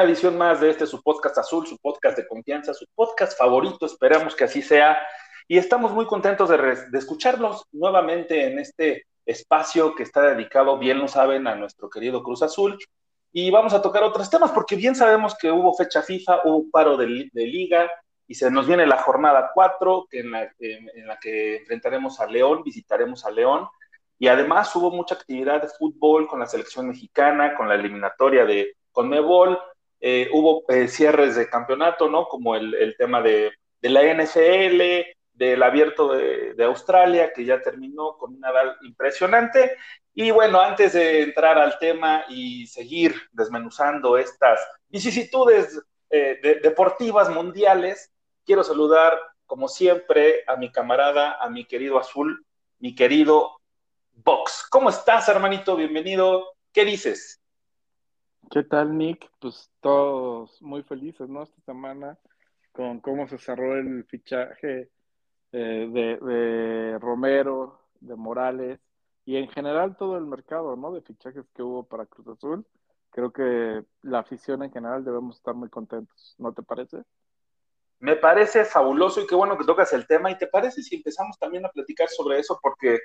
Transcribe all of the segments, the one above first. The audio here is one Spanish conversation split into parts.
una edición más de este su podcast azul, su podcast de confianza, su podcast favorito, esperamos que así sea. Y estamos muy contentos de, de escucharlos nuevamente en este espacio que está dedicado, bien lo saben, a nuestro querido Cruz Azul. Y vamos a tocar otros temas, porque bien sabemos que hubo fecha FIFA, hubo paro de, de liga, y se nos viene la jornada 4, que en, la, en- en la que enfrentaremos a León, visitaremos a León. Y además hubo mucha actividad de fútbol con la selección mexicana, con la eliminatoria de Conmebol, eh, hubo eh, cierres de campeonato, ¿no? Como el, tema de, la NFL, del abierto de, Australia, que ya terminó con un Nadal impresionante. Y bueno, antes de entrar al tema y seguir desmenuzando estas vicisitudes eh, de- deportivas mundiales, quiero saludar, como siempre, a mi camarada, a mi querido Azul, mi querido Box. ¿Cómo estás, hermanito? Bienvenido. ¿Qué dices? ¿Qué tal, Nick? Pues todos muy felices, ¿no? Esta semana con cómo se cerró el fichaje eh, de, de Romero, de Morales y en general todo el mercado, ¿no? De fichajes que hubo para Cruz Azul. Creo que la afición en general debemos estar muy contentos, ¿no te parece? Me parece fabuloso y qué bueno que tocas el tema. ¿Y te parece si empezamos también a platicar sobre eso? Porque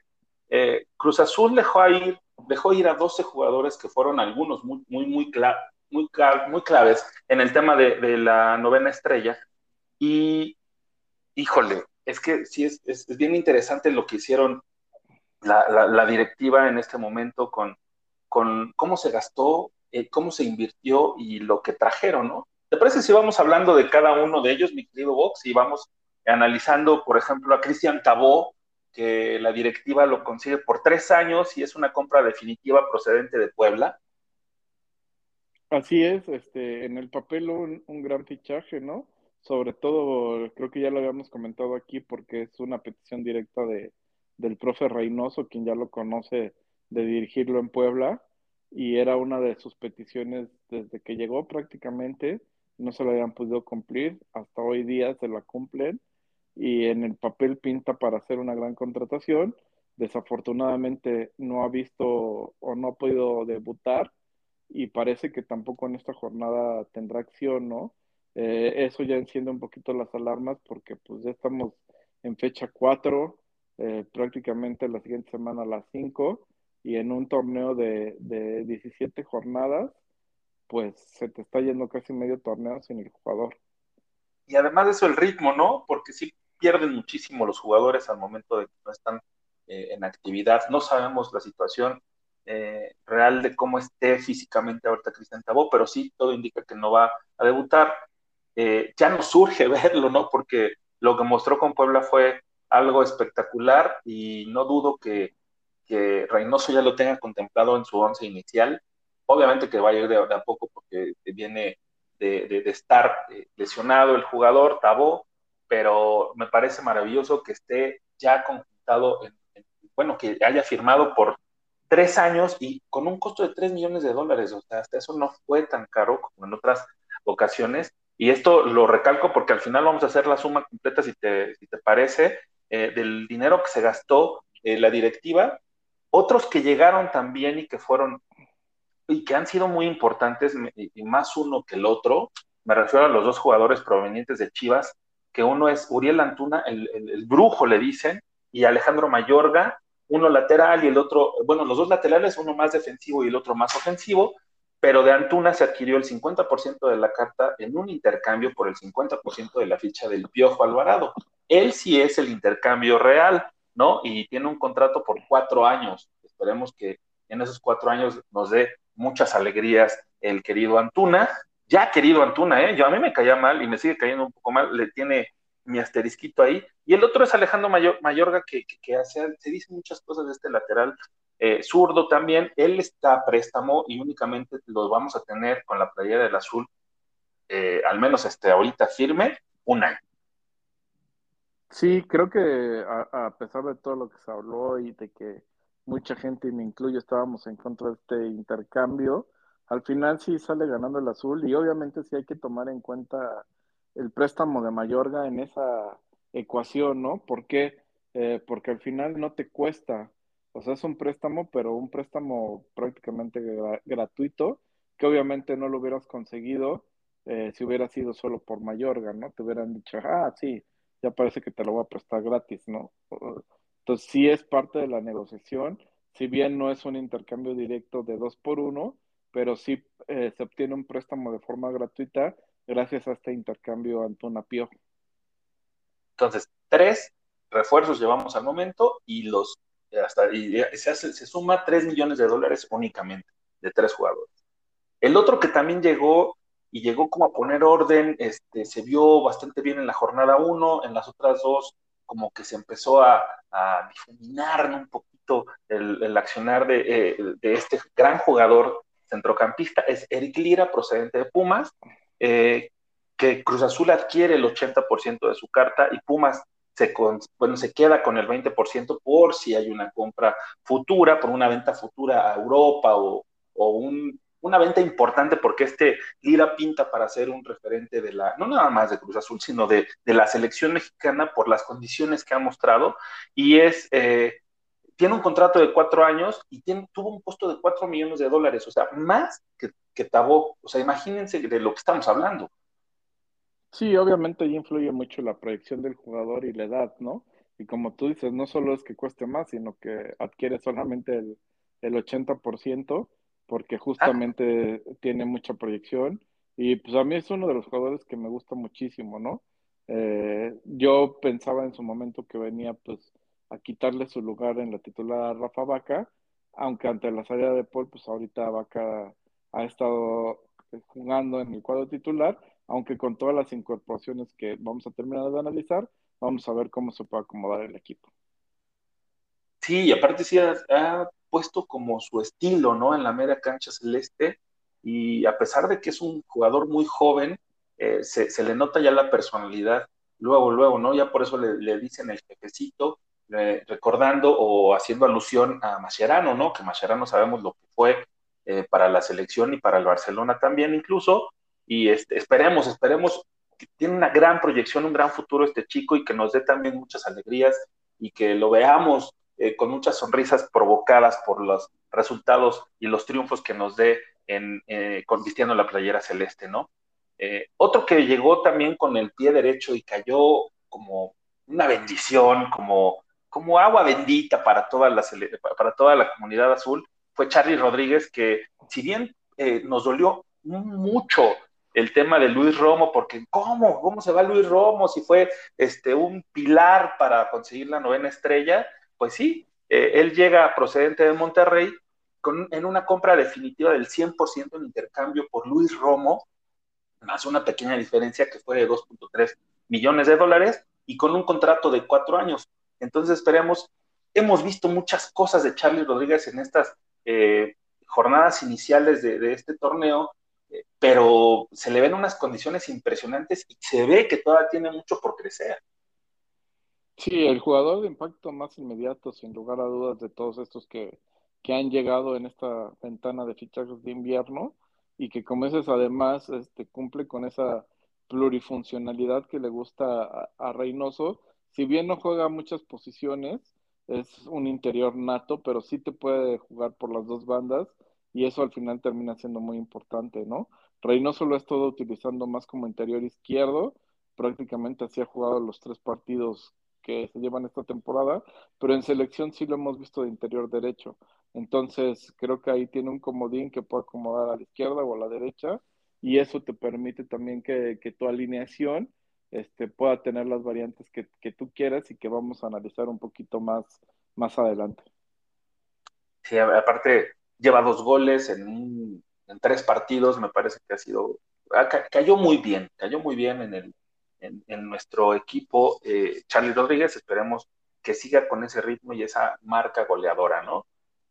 eh, Cruz Azul dejó, ir, dejó ir a 12 jugadores que fueron algunos muy, muy, muy, muy, muy claves en el tema de, de la novena estrella. Y, híjole, es que sí es, es- bien interesante lo que hicieron la, la- la directiva en este momento con, con cómo se gastó, eh, cómo se invirtió y lo que trajeron, ¿no? ¿Te parece si vamos hablando de cada uno de ellos, mi querido Vox, y vamos analizando, por ejemplo, a Cristian Tabó, que la directiva lo consigue por tres años y es una compra definitiva procedente de Puebla? Así es, este, en el papel un, un gran fichaje, ¿no? Sobre todo, creo que ya lo habíamos comentado aquí porque es una petición directa de, del profe Reynoso, quien ya lo conoce de dirigirlo en Puebla, y era una de sus peticiones desde que llegó prácticamente, no se lo habían podido cumplir, hasta hoy día se la cumplen, y en el papel pinta para hacer una gran contratación. Desafortunadamente no ha visto o no ha podido debutar y parece que tampoco en esta jornada tendrá acción, ¿no? Eh, eso ya enciende un poquito las alarmas porque pues ya estamos en fecha 4, eh, prácticamente la siguiente semana a las 5 y en un torneo de, de 17 jornadas, pues se te está yendo casi medio torneo sin el jugador. Y además de eso, el ritmo, ¿no? Porque sí pierden muchísimo los jugadores al momento de que no están eh, en actividad. No sabemos la situación eh, real de cómo esté físicamente ahorita Cristian Tabó, pero sí todo indica que no va a debutar. Eh, ya no surge verlo, ¿no? Porque lo que mostró con Puebla fue algo espectacular y no dudo que, que Reynoso ya lo tenga contemplado en su once inicial. Obviamente que va a ir de, a poco porque viene de, de, estar lesionado el jugador, Tabó, pero me parece maravilloso que esté ya conjuntado, en, en, bueno, que haya firmado por tres años y con un costo de tres millones de dólares, o sea, hasta eso no fue tan caro como en otras ocasiones, y esto lo recalco porque al final vamos a hacer la suma completa, si te, si te parece, eh, del dinero que se gastó eh, la directiva, otros que llegaron también y que fueron, y que han sido muy importantes, y más uno que el otro, me refiero a los dos jugadores provenientes de Chivas, que uno es Uriel Antuna, el, el, brujo le dicen, y Alejandro Mayorga, uno lateral y el otro, bueno, los dos laterales, uno más defensivo y el otro más ofensivo, pero de Antuna se adquirió el 50% de la carta en un intercambio por el 50% de la ficha del Piojo Alvarado. Él sí es el intercambio real, ¿no? Y tiene un contrato por cuatro años. Esperemos que en esos cuatro años nos dé muchas alegrías el querido Antuna. Ya querido Antuna, ¿eh? Yo a mí me caía mal y me sigue cayendo un poco mal, le tiene mi asterisquito ahí. Y el otro es Alejandro Mayorga, que, que, hace, se dice muchas cosas de este lateral eh, zurdo también. Él está a préstamo y únicamente lo vamos a tener con la playera del azul, eh, al menos este, ahorita firme, un año. Sí, creo que a, a, pesar de todo lo que se habló y de que mucha gente, y me incluyo, estábamos en contra de este intercambio, al final sí sale ganando el azul y obviamente sí hay que tomar en cuenta el préstamo de Mayorga en esa ecuación, ¿no? ¿Por qué? Eh, porque al final no te cuesta, o sea, es un préstamo, pero un préstamo prácticamente gratuito, que obviamente no lo hubieras conseguido eh, si hubiera sido solo por Mayorga, ¿no? Te hubieran dicho, ah, sí, ya parece que te lo voy a prestar gratis, ¿no? Entonces sí es parte de la negociación, si bien no es un intercambio directo de dos por uno, pero sí eh, se obtiene un préstamo de forma gratuita gracias a este intercambio Antuna Pío. Entonces, tres refuerzos llevamos al momento y los hasta y se, hace, se suma 3 millones de dólares únicamente de tres jugadores. El otro que también llegó y llegó como a poner orden, este, se vio bastante bien en la jornada 1, en las otras dos como que se empezó a, a difuminar un poquito el, el accionar de, eh, de, este gran jugador centrocampista, es Eric Lira, procedente de Pumas, eh, que Cruz Azul adquiere el 80% de su carta y Pumas se, bueno, se queda con el 20% por si hay una compra futura, por una venta futura a Europa o, o un, una venta importante porque este Lira pinta para ser un referente de la, no nada más de Cruz Azul, sino de, de la selección mexicana por las condiciones que ha mostrado y es... Eh, tiene un contrato de cuatro años y tiene, tuvo un costo de cuatro millones de dólares, o sea, más que, que Tabó. O sea, imagínense de lo que estamos hablando. Sí, obviamente ahí influye mucho la proyección del jugador y la edad, ¿no? Y como tú dices, no solo es que cueste más, sino que adquiere solamente el, el 80%, porque justamente tiene mucha proyección. Y pues a mí es uno de los jugadores que me gusta muchísimo, ¿no? Eh, yo pensaba en su momento que venía pues a quitarle su lugar en la titular a Rafa Vaca, aunque ante la salida de Paul, pues ahorita Vaca ha estado jugando en el cuadro titular, aunque con todas las incorporaciones que vamos a terminar de analizar, vamos a ver cómo se puede acomodar el equipo. Sí, y aparte sí ha, puesto como su estilo, ¿no? En la media cancha celeste, y a pesar de que es un jugador muy joven, eh, se, se, le nota ya la personalidad luego, luego, ¿no? Ya por eso le, le dicen el jefecito, recordando o haciendo alusión a Mascherano, ¿no? Que Mascherano sabemos lo que fue eh, para la selección y para el Barcelona también incluso, y este, esperemos, esperemos que tiene una gran proyección, un gran futuro este chico y que nos dé también muchas alegrías y que lo veamos eh, con muchas sonrisas provocadas por los resultados y los triunfos que nos dé en eh, convistiendo la playera celeste, ¿no? Eh, otro que llegó también con el pie derecho y cayó como una bendición, como como agua bendita para toda la, para toda la comunidad azul, fue Charlie Rodríguez, que si bien eh, nos dolió mucho el tema de Luis Romo, porque ¿cómo? ¿Cómo se va Luis Romo si fue este, un pilar para conseguir la novena estrella? Pues sí, eh, él llega procedente de Monterrey con, en una compra definitiva del 100% en intercambio por Luis Romo, más una pequeña diferencia que fue de 2.3 millones de dólares y con un contrato de cuatro años. Entonces esperemos, hemos visto muchas cosas de Charlie Rodríguez en estas eh, jornadas iniciales de, este torneo, eh, pero se le ven unas condiciones impresionantes y se ve que todavía tiene mucho por crecer. Sí, el jugador de impacto más inmediato, sin lugar a dudas, de todos estos que, que han llegado en esta ventana de fichajes de invierno y que como dices además este, cumple con esa plurifuncionalidad que le gusta a Reynoso, si bien no juega muchas posiciones, es un interior nato, pero sí te puede jugar por las dos bandas y eso al final termina siendo muy importante, ¿no? Reynoso lo ha estado utilizando más como interior izquierdo, prácticamente así ha jugado los tres partidos que se llevan esta temporada, pero en selección sí lo hemos visto de interior derecho. Entonces, creo que ahí tiene un comodín que puede acomodar a la izquierda o a la derecha, y eso te permite también que, que tu alineación este, pueda tener las variantes que, que, tú quieras y que vamos a analizar un poquito más, más adelante. Sí, aparte, lleva dos goles en, un, en tres partidos, me parece que ha sido, cayó muy bien, cayó muy bien en, el, en nuestro equipo. Eh, Charlie Rodríguez, esperemos que siga con ese ritmo y esa marca goleadora, ¿no?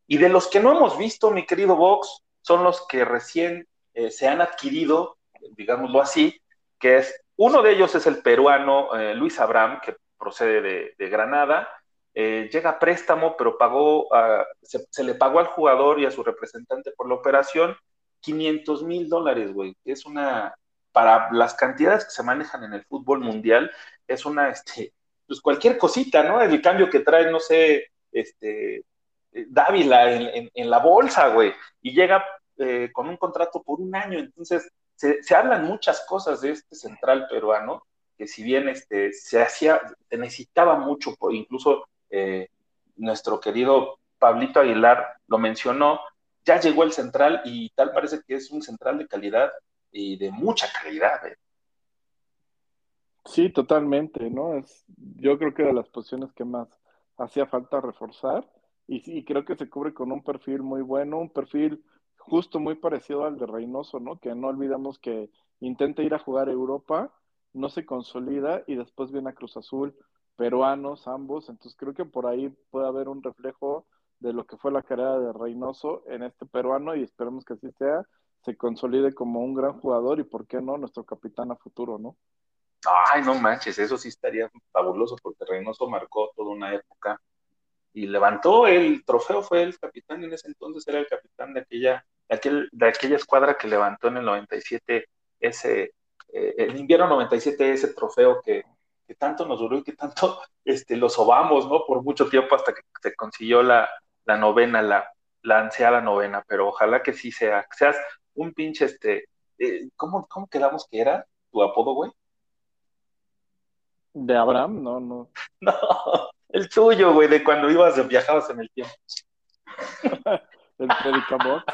Y de los que no hemos visto, mi querido Vox, son los que recién eh, se han adquirido, digámoslo así, que es, uno de ellos es el peruano eh, Luis Abraham, que procede de, Granada, eh, llega a préstamo, pero pagó, uh, se, le pagó al jugador y a su representante por la operación 500 mil dólares, güey. Es una, para las cantidades que se manejan en el fútbol mundial, es una, este, pues cualquier cosita, ¿no? El cambio que trae, no sé, este, Dávila en la bolsa, güey, y llega eh, con un contrato por un año. Entonces, se, hablan muchas cosas de este central peruano, que si bien este, se hacía, se necesitaba mucho, incluso eh, nuestro querido Pablito Aguilar lo mencionó, ya llegó el central y tal parece que es un central de calidad y de mucha calidad. Eh. Sí, totalmente, ¿no? Es, yo creo que de las posiciones que más hacía falta reforzar y sí, creo que se cubre con un perfil muy bueno, un perfil justo muy parecido al de Reynoso, ¿no? Que no olvidamos que intenta ir a jugar a Europa, no se consolida y después viene a Cruz Azul, peruanos ambos, entonces creo que por ahí puede haber un reflejo de lo que fue la carrera de Reynoso en este peruano y esperemos que así sea, se consolide como un gran jugador y por qué no nuestro capitán a futuro, ¿no? Ay, no manches, eso sí estaría fabuloso porque Reynoso marcó toda una época y levantó el trofeo, fue el capitán en ese entonces, era el capitán de aquella, de, aquel, de aquella escuadra que levantó en el 97 ese, eh, el invierno 97 ese trofeo que, que tanto nos duró y que tanto este, lo sobamos, ¿no? Por mucho tiempo hasta que se consiguió la, la novena, la, la ansiada novena, pero ojalá que sí sea, seas un pinche, este, eh, ¿cómo, ¿cómo quedamos que era tu apodo, güey? De Abraham, no, no. No, el tuyo, güey, de cuando ibas, viajabas en el tiempo. el predicabox.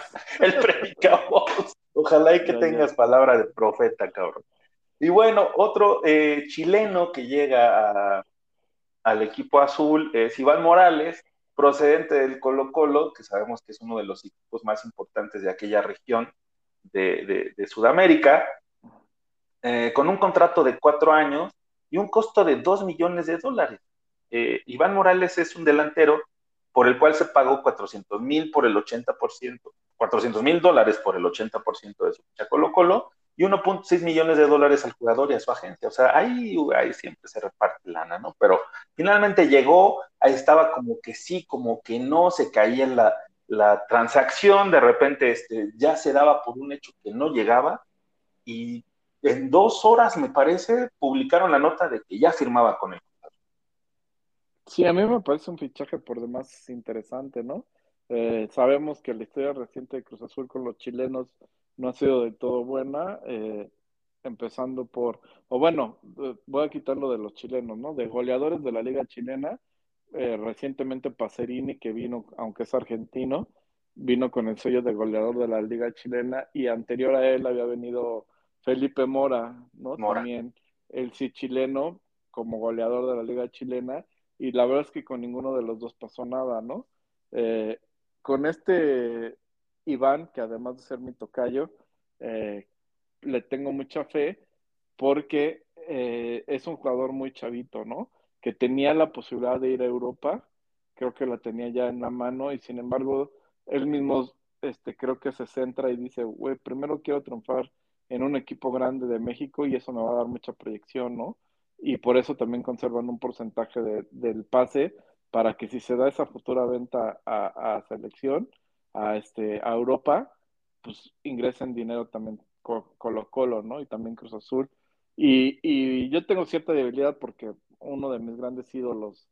el predicabox. Ojalá y que tengas palabra de profeta, cabrón. Y bueno, otro eh, chileno que llega a, al equipo azul es Iván Morales, procedente del Colo Colo, que sabemos que es uno de los equipos más importantes de aquella región de, de, de Sudamérica, eh, con un contrato de cuatro años y un costo de dos millones de dólares. Eh, Iván Morales es un delantero por el cual se pagó 400 mil por el 80%, 400 mil dólares por el 80% de su ficha Colo Colo y 1.6 millones de dólares al jugador y a su agencia. O sea, ahí, ahí siempre se reparte lana, ¿no? Pero finalmente llegó, ahí estaba como que sí, como que no, se caía en la, la transacción, de repente este, ya se daba por un hecho que no llegaba y en dos horas, me parece, publicaron la nota de que ya firmaba con él. Sí, a mí me parece un fichaje por demás interesante, ¿no? Eh, sabemos que la historia reciente de Cruz Azul con los chilenos no ha sido de todo buena, eh, empezando por, o bueno, voy a quitarlo de los chilenos, ¿no? De goleadores de la liga chilena, eh, recientemente Pacerini, que vino, aunque es argentino, vino con el sello de goleador de la liga chilena y anterior a él había venido Felipe Mora, ¿no? Mora. También el sí chileno como goleador de la liga chilena y la verdad es que con ninguno de los dos pasó nada, ¿no? Eh, con este Iván, que además de ser mi tocayo, eh, le tengo mucha fe porque eh, es un jugador muy chavito, ¿no? Que tenía la posibilidad de ir a Europa, creo que la tenía ya en la mano y sin embargo él mismo este, creo que se centra y dice, güey, primero quiero triunfar en un equipo grande de México y eso me va a dar mucha proyección, ¿no? Y por eso también conservan un porcentaje de, del pase para que si se da esa futura venta a, a selección, a, este, a Europa, pues ingresen dinero también Colo Colo, ¿no? Y también Cruz Azul. Y, y yo tengo cierta debilidad porque uno de mis grandes ídolos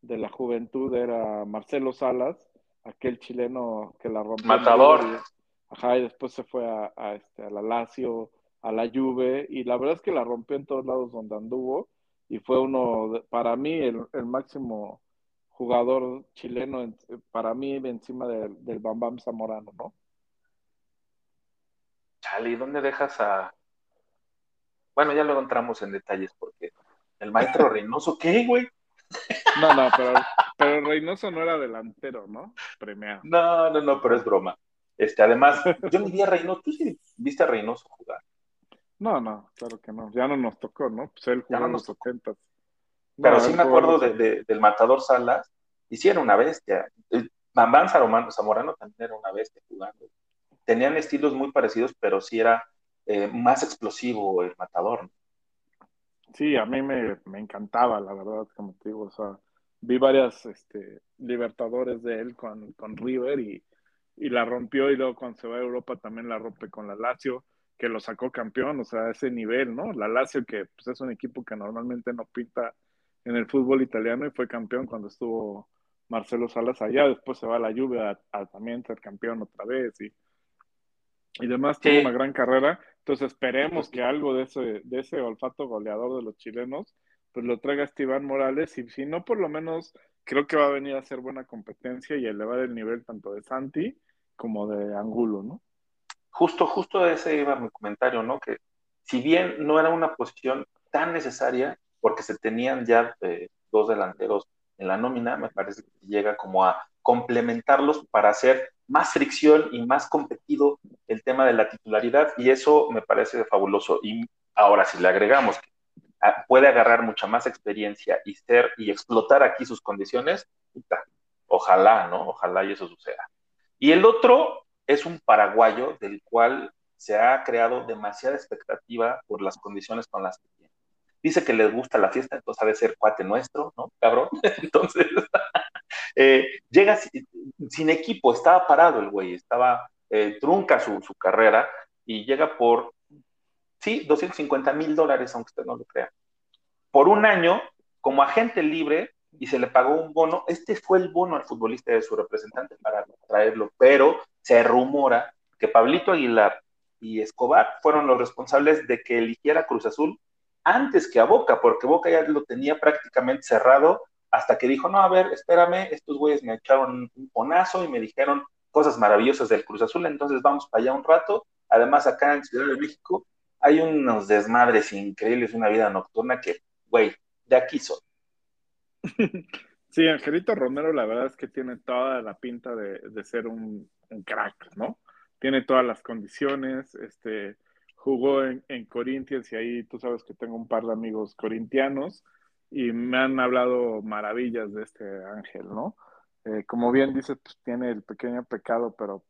de la juventud era Marcelo Salas, aquel chileno que la rompió. Matador. Y, ajá, y después se fue a, a, este, a la Lazio, a la Juve, y la verdad es que la rompió en todos lados donde anduvo, y fue uno, para mí, el, el máximo jugador chileno, para mí, encima del, del Bambam Zamorano, ¿no? Chale, ¿dónde dejas a...? Bueno, ya luego entramos en detalles porque el maestro Reynoso, ¿qué, güey? No, no, pero, pero Reynoso no era delantero, ¿no? Premiado. No, no, no, pero es broma. Este, además, yo ni vi a Reynoso, tú sí viste a Reynoso jugar. No, no, claro que no. Ya no nos tocó, ¿no? Pues él jugó no en los 70. Pero No, sí me acuerdo de, de- del matador Salas, y sí era una bestia. El Bambán Zamorano también era una bestia jugando. Tenían estilos muy parecidos, pero sí era eh, más explosivo el matador. ¿no? Sí, a mí me, me encantaba, la verdad, como te digo, o sea, vi varias este, Libertadores de él con, con River y, y la rompió y luego cuando se va a Europa también la rompe con la Lazio, que lo sacó campeón, o sea, a ese nivel, ¿no? La Lazio que pues, es un equipo que normalmente no pinta en el fútbol italiano y fue campeón cuando estuvo Marcelo Salas allá, después se va a la Juve a, a también ser campeón otra vez y, y demás, tuvo una gran carrera, entonces esperemos que algo de ese, de ese olfato goleador de los chilenos, pues lo traiga Esteban Morales, y si no, por lo menos creo que va a venir a hacer buena competencia y elevar el nivel tanto de Santi como de Angulo, ¿no? Justo, justo ese iba mi comentario, ¿no? Que si bien no era una posición tan necesaria, porque se tenían ya eh, dos delanteros en la nómina, me parece que llega como a complementarlos para hacer más fricción y más competido el tema de la titularidad, y eso me parece fabuloso. Y ahora, si le agregamos ah, puede agarrar mucha más experiencia y ser y explotar aquí sus condiciones, ojalá, ¿no? Ojalá y eso suceda. Y el otro es un paraguayo del cual se ha creado demasiada expectativa por las condiciones con las que tiene. Dice que les gusta la fiesta, entonces ha de ser cuate nuestro, ¿no? Cabrón. Entonces, eh, llega sin, equipo, estaba parado el güey, estaba eh, trunca su, su, carrera y llega por, sí, 250 mil dólares, aunque usted no lo crea. Por un año, como agente libre, y se le pagó un bono. Este fue el bono al futbolista de su representante para traerlo, pero se rumora que Pablito Aguilar y Escobar fueron los responsables de que eligiera Cruz Azul antes que a Boca, porque Boca ya lo tenía prácticamente cerrado hasta que dijo, no, a ver, espérame, estos güeyes me echaron un ponazo y me dijeron cosas maravillosas del Cruz Azul, entonces vamos para allá un rato. Además, acá en Ciudad de México hay unos desmadres increíbles, una vida nocturna que, güey, de aquí son. Sí, Angelito Romero la verdad es que tiene toda la pinta de, de ser un, un, crack, ¿no? Tiene todas las condiciones, este, jugó en, en, Corinthians y ahí tú sabes que tengo un par de amigos corintianos y me han hablado maravillas de este Ángel, ¿no? Eh, como bien dices, pues tiene el pequeño pecado, pero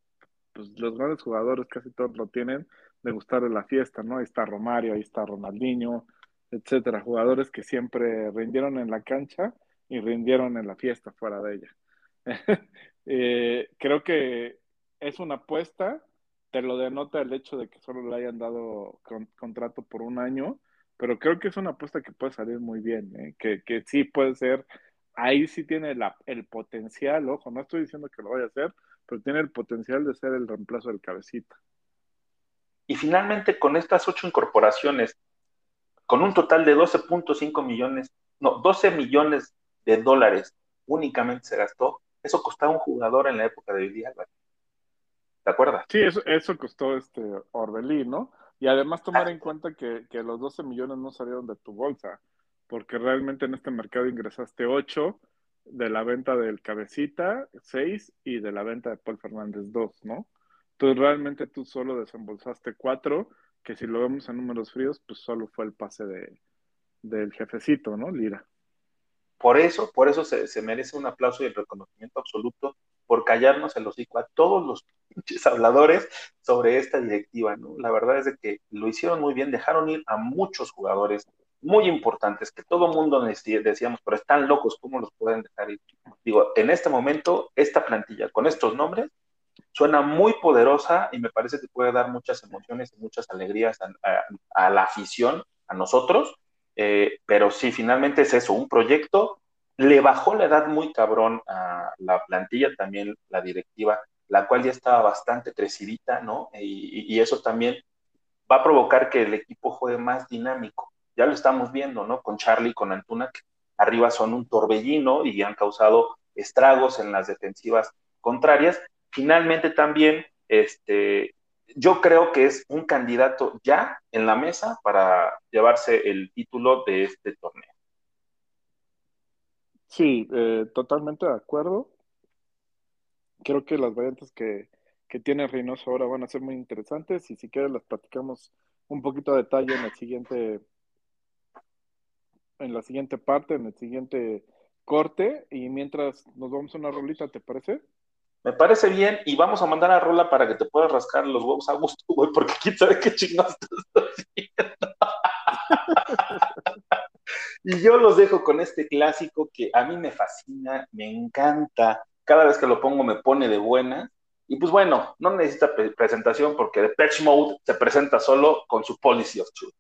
pues, los grandes jugadores casi todos lo tienen de gustar de la fiesta, ¿no? Ahí está Romario, ahí está Ronaldinho, etcétera, jugadores que siempre rindieron en la cancha y rindieron en la fiesta fuera de ella. eh, creo que es una apuesta, te lo denota el hecho de que solo le hayan dado con, contrato por un año, pero creo que es una apuesta que puede salir muy bien, ¿eh? que, que, sí puede ser, ahí sí tiene el potencial, ojo, no estoy diciendo que lo vaya a hacer, pero tiene el potencial de ser el reemplazo del cabecita. Y finalmente con estas ocho incorporaciones, con un total de 12.5 millones, no, 12 millones de dólares únicamente se gastó, eso costaba un jugador en la época de Vidal. ¿Te acuerdas? Sí, eso, eso costó este Orbelín, ¿no? Y además tomar en cuenta que, que, los 12 millones no salieron de tu bolsa, porque realmente en este mercado ingresaste 8 de la venta del Cabecita, 6 y de la venta de Paul Fernández 2, ¿no? Entonces realmente tú solo desembolsaste 4, que si lo vemos en números fríos, pues solo fue el pase de, del jefecito, ¿no? Lira. Por eso, por eso se, se, merece un aplauso y el reconocimiento absoluto por callarnos el hocico a todos los pinches habladores sobre esta directiva, ¿no? La verdad es de que lo hicieron muy bien, dejaron ir a muchos jugadores muy importantes que todo mundo decíamos, pero están locos, ¿cómo los pueden dejar ir? Digo, en este momento, esta plantilla con estos nombres suena muy poderosa y me parece que puede dar muchas emociones y muchas alegrías a, la afición, a nosotros, eh, pero sí, finalmente es eso, un proyecto, le bajó la edad muy cabrón a la plantilla, también la directiva, la cual ya estaba bastante crecidita, ¿no? Y, y eso también va a provocar que el equipo juegue más dinámico. ya lo estamos viendo, ¿no? Con Charlie y con Antuna, que arriba son un torbellino y han causado estragos en las defensivas contrarias. Finalmente también, este, yo creo que es un candidato ya en la mesa para llevarse el título de este torneo. Sí, eh, totalmente de acuerdo. Creo que las variantes que, que tiene Reynoso ahora van a ser muy interesantes y si quieres las platicamos un poquito a detalle en el siguiente en la siguiente parte, en el siguiente corte y mientras nos vamos a una rolita, ¿te parece? Me parece bien y vamos a mandar a Rola para que te puedas rascar los huevos a gusto, güey, porque quién sabe qué chingados estás haciendo. y yo los dejo con este clásico que a mí me fascina, me encanta. Cada vez que lo pongo me pone de buena. Y pues bueno, no necesita presentación porque Patch Mode se presenta solo con su Policy of Truth.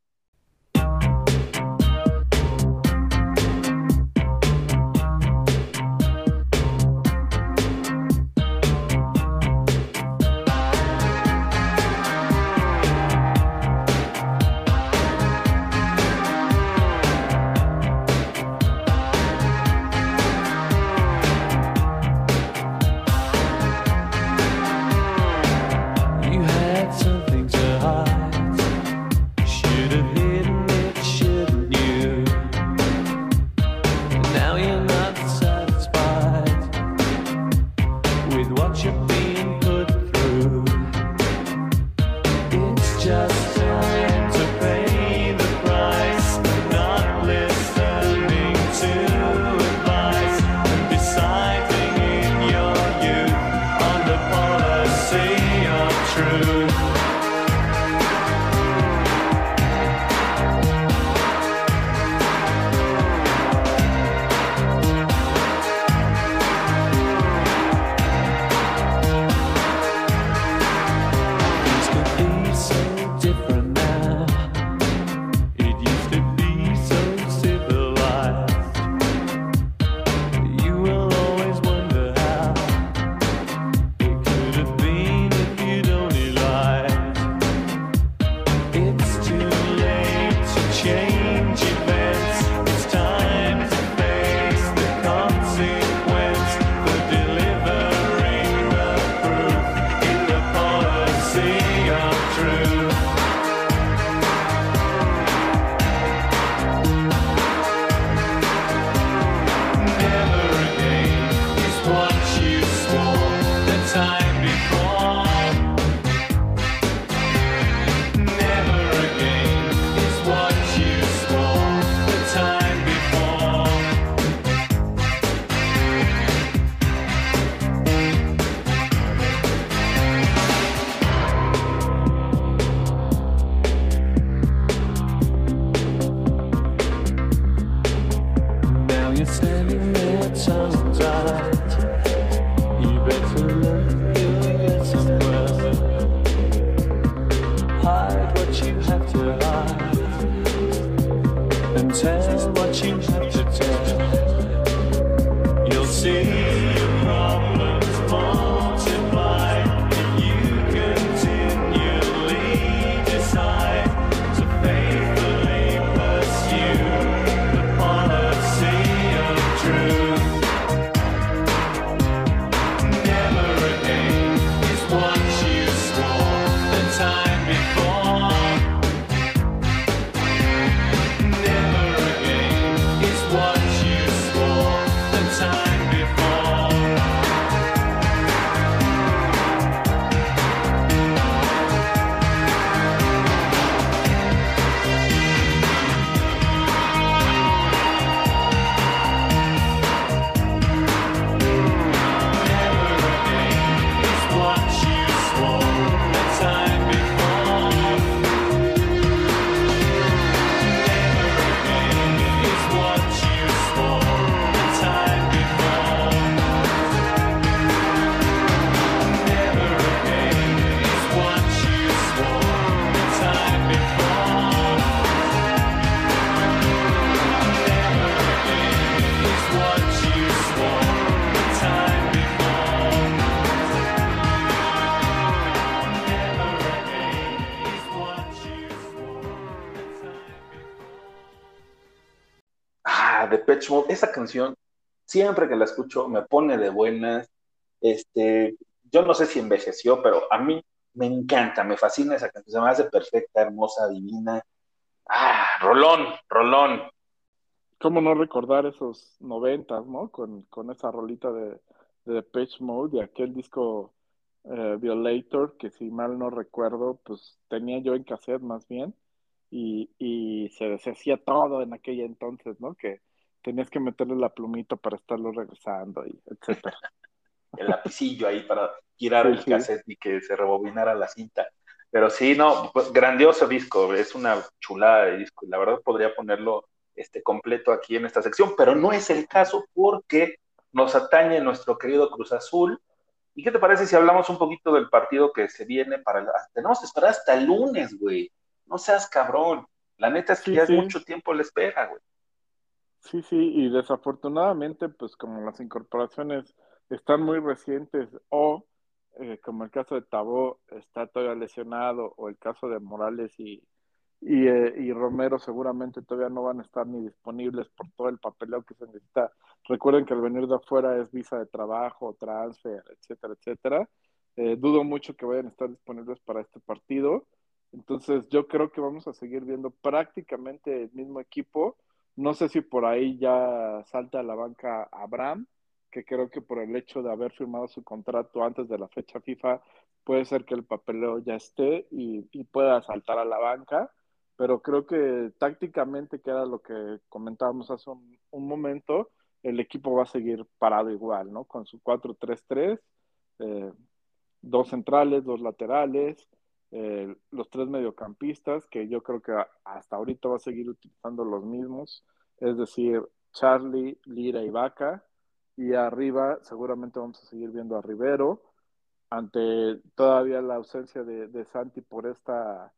Siempre que la escucho, me pone de buenas. Este, yo no sé si envejeció, pero a mí me encanta, me fascina esa canción. Se me hace perfecta, hermosa, divina. Ah, Rolón, Rolón. ¿Cómo no recordar esos noventas, ¿no? Con, con esa rolita de, de Pitch Mode y aquel disco eh, Violator, que si mal no recuerdo, pues tenía yo en cassette más bien, y, y se deshacía todo en aquella entonces, ¿no? Que tenías que meterle la plumita para estarlo regresando y etcétera. el lapicillo ahí para girar el cassette y que se rebobinara la cinta. Pero sí, no, pues, grandioso disco, es una chulada de disco. La verdad podría ponerlo este, completo aquí en esta sección, pero no es el caso porque nos atañe nuestro querido Cruz Azul. ¿Y qué te parece si hablamos un poquito del partido que se viene para el... Tenemos que esperar hasta el lunes, güey. No seas cabrón. La neta es que ya es mucho tiempo la espera, güey. Sí, sí, y desafortunadamente, pues como las incorporaciones están muy recientes o eh, como el caso de Tabó está todavía lesionado o el caso de Morales y, eh, y, Romero seguramente todavía no van a estar ni disponibles por todo el papeleo que se necesita. Recuerden que al venir de afuera es visa de trabajo, transfer, etcétera, etcétera. Eh, dudo mucho que vayan a estar disponibles para este partido. Entonces yo creo que vamos a seguir viendo prácticamente el mismo equipo. No sé si por ahí ya salta a la banca Abraham, que creo que por el hecho de haber firmado su contrato antes de la fecha FIFA, puede ser que el papeleo ya esté y, pueda saltar a la banca pero creo que tácticamente, que era lo que comentábamos hace un, momento, el equipo va a seguir parado igual, ¿no? Con su 4-3-3, eh, dos centrales, dos laterales, eh, los tres mediocampistas, que yo creo que hasta ahorita va a seguir utilizando los mismos, es decir, Charlie, Lira y Vaca, y arriba seguramente vamos a seguir viendo a Rivero, ante todavía la ausencia de, de Santi por esta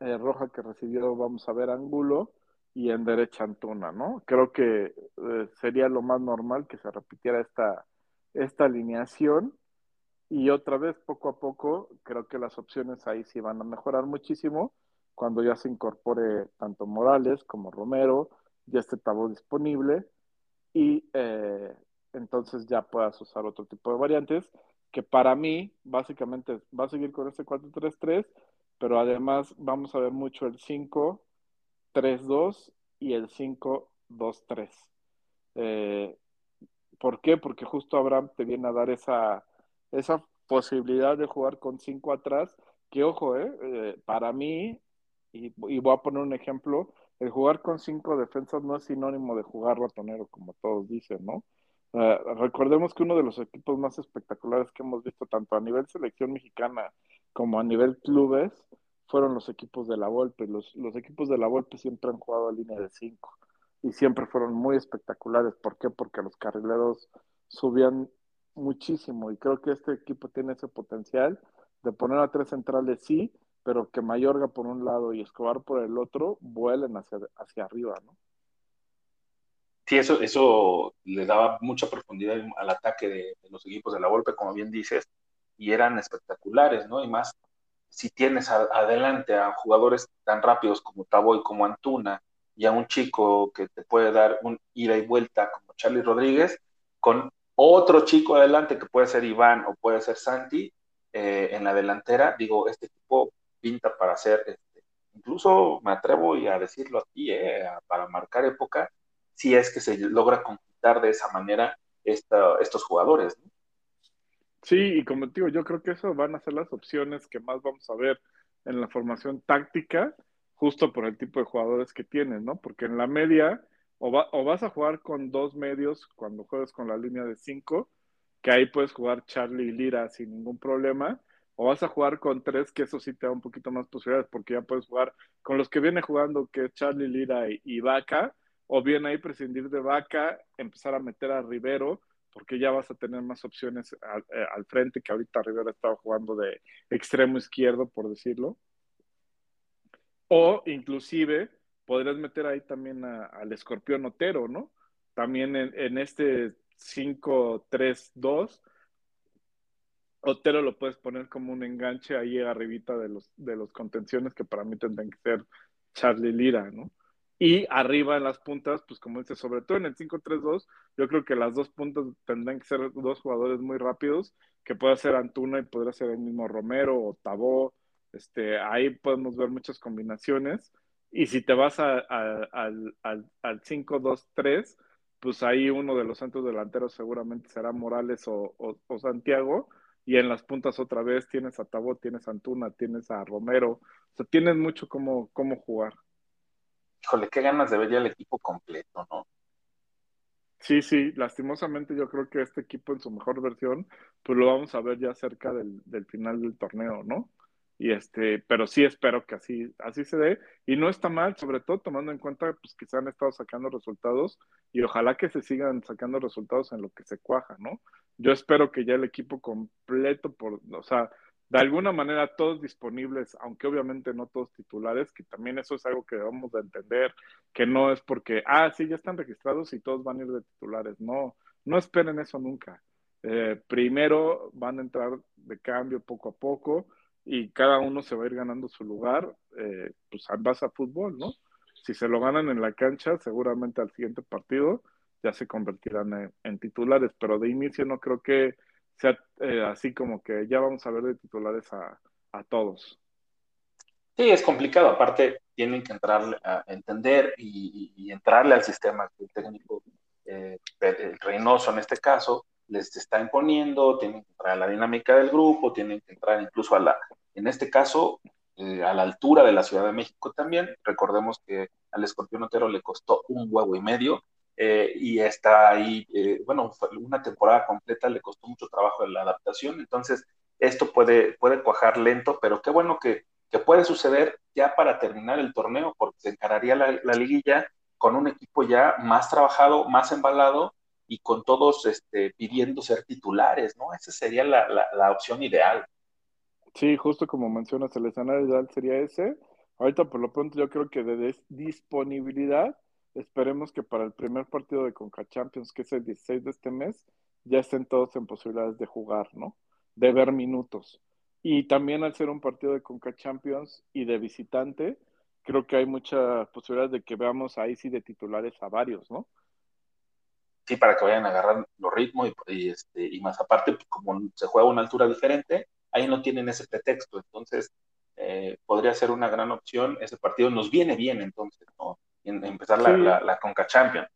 eh, roja que recibió, vamos a ver, Angulo y en derecha Antuna, ¿no? Creo que eh, sería lo más normal que se repitiera esta, esta alineación y otra vez, poco a poco, creo que las opciones ahí sí van a mejorar muchísimo cuando ya se incorpore tanto Morales como Romero, ya esté Tabo disponible y eh, entonces ya puedas usar otro tipo de variantes que para mí básicamente va a seguir con este 4-3-3 pero además vamos a ver mucho el 5-3-2 y el 5-2-3. Eh, ¿Por qué? Porque justo Abraham te viene a dar esa, esa posibilidad de jugar con 5 atrás, que ojo, eh, eh, para mí, y, voy a poner un ejemplo, el jugar con 5 defensas no es sinónimo de jugar ratonero, como todos dicen, ¿no? recordemos que uno de los equipos más espectaculares que hemos visto tanto a nivel selección mexicana como a nivel clubes, fueron los equipos de la Volpe. Los, los equipos de la Volpe siempre han jugado a línea de 5 y siempre fueron muy espectaculares. ¿Por qué? Porque los carrileros subían muchísimo y creo que este equipo tiene ese potencial de poner a tres centrales, sí, pero que Mayorga por un lado y Escobar por el otro vuelen hacia, hacia arriba, ¿no? Sí, eso, eso le daba mucha profundidad al ataque de, los equipos de la Volpe, como bien dices, y eran espectaculares, ¿no? Y más si tienes adelante a jugadores tan rápidos como Taboy, como Antuna, y a un chico que te puede dar un ida y vuelta como Charlie Rodríguez, con otro chico adelante que puede ser Iván o puede ser Santi eh, en la delantera, digo, este tipo pinta para ser, este, incluso me atrevo a decirlo aquí, eh, para marcar época, si es que se logra conjuntar de esa manera estos jugadores. ¿no? Sí, y como te digo, yo creo que eso van a ser las opciones que más vamos a ver en la formación táctica, justo por el tipo de jugadores que tienes, ¿no? Porque en la media, o, vas a jugar con dos medios cuando juegues con la línea de cinco, que ahí puedes jugar Charlie y Lira sin ningún problema, o vas a jugar con tres, que eso sí te da un poquito más posibilidades, porque ya puedes jugar con los que viene jugando, que es Charlie, Lira y, Vaca, o bien ahí prescindir de Vaca, empezar a meter a Rivero, porque ya vas a tener más opciones eh, al, frente, que ahorita Rivera estaba jugando de extremo izquierdo, por decirlo. O inclusive podrías meter ahí también al escorpión Otero, ¿no? También en, este 5-3-2, Otero lo puedes poner como un enganche ahí arribita de los, de los contenciones que para mí tendrían que ser Charlie Lira, ¿no? Y arriba en las puntas, pues como dice, sobre todo en el 5-3-2, yo creo que las dos puntas tendrán que ser dos jugadores muy rápidos, que pueda ser Antuna y podría ser el mismo Romero o Tabó. Este, ahí podemos ver muchas combinaciones. Y si te vas a, a, al, al, al 5-2-3, pues ahí uno de los centros delanteros seguramente será Morales o, o, o, Santiago. Y en las puntas otra vez tienes a Tabó, tienes a Antuna, tienes a Romero. O sea, tienes mucho cómo, cómo jugar híjole, qué ganas de ver ya el equipo completo, ¿no? Sí, sí, lastimosamente yo creo que este equipo en su mejor versión, pues lo vamos a ver ya cerca del, del final del torneo, ¿no? Y este, pero sí espero que así, así se dé. Y no está mal, sobre todo tomando en cuenta pues, que se han estado sacando resultados y ojalá que se sigan sacando resultados en lo que se cuaja, ¿no? Yo espero que ya el equipo completo, por, o sea, de alguna manera todos disponibles, aunque obviamente no todos titulares, que también eso es algo que debemos de entender, que no es porque, ah, sí, ya están registrados y todos van a ir de titulares. No, no esperen eso nunca. Eh, primero van a entrar de cambio poco a poco y cada uno se va a ir ganando su lugar, eh, pues base a fútbol, ¿no? Si se lo ganan en la cancha, seguramente al siguiente partido ya se convertirán en, en titulares, pero de inicio no creo que sea eh, así como que ya vamos a ver de titulares a, todos. Sí, es complicado. Aparte, tienen que entrar a entender y, entrarle al sistema que el técnico eh, Reynoso en este caso les está imponiendo, tienen que entrar a la dinámica del grupo, tienen que entrar incluso a la, en este caso, eh, a la altura de la Ciudad de México también. Recordemos que al Escorpión Otero le costó un huevo y medio eh, y está ahí, eh, bueno, una temporada completa le costó mucho trabajo la adaptación, entonces esto puede, puede cuajar lento, pero qué bueno que, que puede suceder ya para terminar el torneo, porque se encararía la, liguilla con un equipo ya más trabajado, más embalado y con todos este, pidiendo ser titulares, ¿no? Esa sería la, la opción ideal. Sí, justo como mencionas, el escenario ideal sería ese. Ahorita por lo pronto yo creo que de disponibilidad Esperemos que para el primer partido de Conca Champions, que es el 16 de este mes, ya estén todos en posibilidades de jugar, ¿no? De ver minutos. Y también al ser un partido de Conca Champions y de visitante, creo que hay muchas posibilidades de que veamos ahí sí de titulares a varios, ¿no? Sí, para que vayan a agarrar los ritmos y, este, y más aparte, pues, como se juega a una altura diferente, ahí no tienen ese pretexto. Entonces, eh, podría ser una gran opción. Ese partido nos viene bien, entonces, ¿no? empezar la, la, Conca Champions.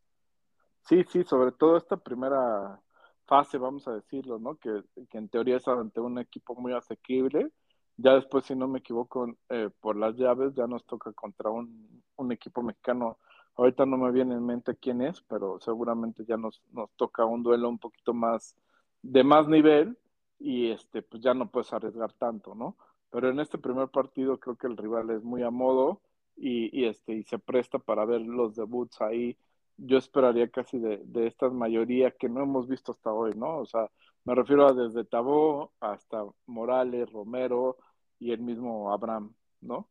Sí, sí, sobre todo esta primera fase, vamos a decirlo, ¿no? Que, en teoría es ante un equipo muy asequible. Ya después, si no me equivoco, eh, por las llaves ya nos toca contra un, un, equipo mexicano. Ahorita no me viene en mente quién es, pero seguramente ya nos, nos toca un duelo un poquito más de más nivel y este pues ya no puedes arriesgar tanto, ¿no? Pero en este primer partido creo que el rival es muy a modo y, este, y se presta para ver los debuts ahí. Yo esperaría casi de, de estas mayoría que no hemos visto hasta hoy, ¿no? O sea, me refiero a desde Tabó hasta Morales, Romero y el mismo Abraham, ¿no?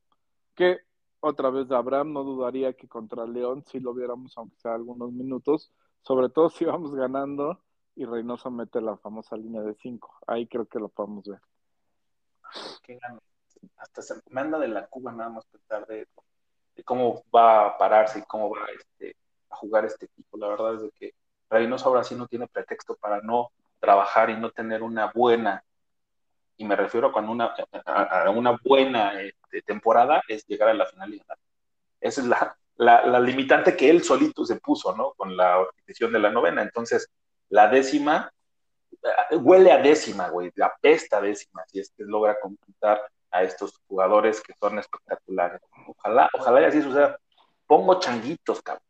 Que otra vez de Abraham no dudaría que contra León si lo viéramos aunque sea algunos minutos, sobre todo si vamos ganando y Reynoso mete la famosa línea de 5. Ahí creo que lo podemos ver. Qué Hasta se me anda de la Cuba nada más pensar de de cómo va a pararse y cómo va este, a jugar este equipo. La verdad es de que Reynoso ahora sí no tiene pretexto para no trabajar y no tener una buena, y me refiero a una, a, una buena este, temporada es llegar a la final Esa es la, la, limitante que él solito se puso, ¿no? Con la organización de la novena. Entonces, la décima eh, huele a décima, güey, la pesta décima, si es que logra completar a estos jugadores que son espectaculares. Ojalá, ojalá y así suceda. Pongo changuitos, cabrón.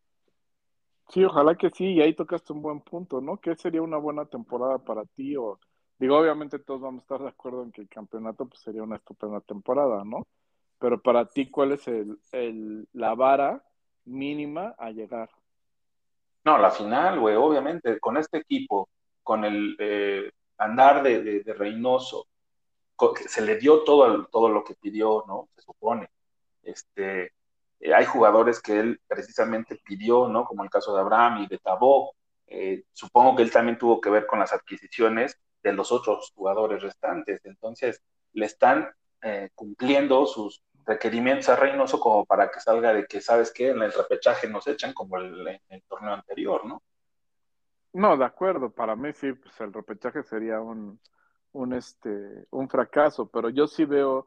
Sí, ojalá que sí, y ahí tocaste un buen punto, ¿no? ¿Qué sería una buena temporada para ti? O, digo, obviamente todos vamos a estar de acuerdo en que el campeonato pues, sería una estupenda temporada, ¿no? Pero para ti, ¿cuál es el, el, la vara mínima a llegar? No, la final, güey, obviamente, con este equipo, con el eh, andar de, de Reynoso, se le dio todo, todo lo que pidió, ¿no? Se supone. Este, eh, hay jugadores que él precisamente pidió, ¿no? Como el caso de Abraham y de Tabó. Eh, supongo que él también tuvo que ver con las adquisiciones de los otros jugadores restantes. Entonces, le están eh, cumpliendo sus, requerimientos a Reynoso como para que salga de que, ¿sabes qué? En el repechaje nos echan como el, en el torneo anterior, ¿no? No, de acuerdo, para mí sí, pues el repechaje sería un, un, este, un fracaso, pero yo sí veo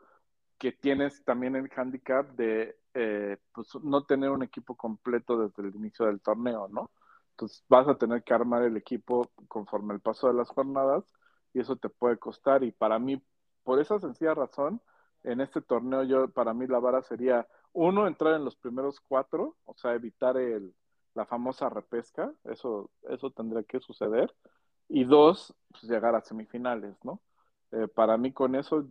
que tienes también el handicap de eh, pues, no tener un equipo completo desde el inicio del torneo, ¿no? Entonces vas a tener que armar el equipo conforme el paso de las jornadas y eso te puede costar y para mí, por esa sencilla razón, en este torneo yo, para mí la vara sería, uno, entrar en los primeros cuatro, o sea, evitar el, la famosa repesca, eso, eso tendría que suceder, y dos, pues llegar a semifinales, ¿no? Eh, para mí con eso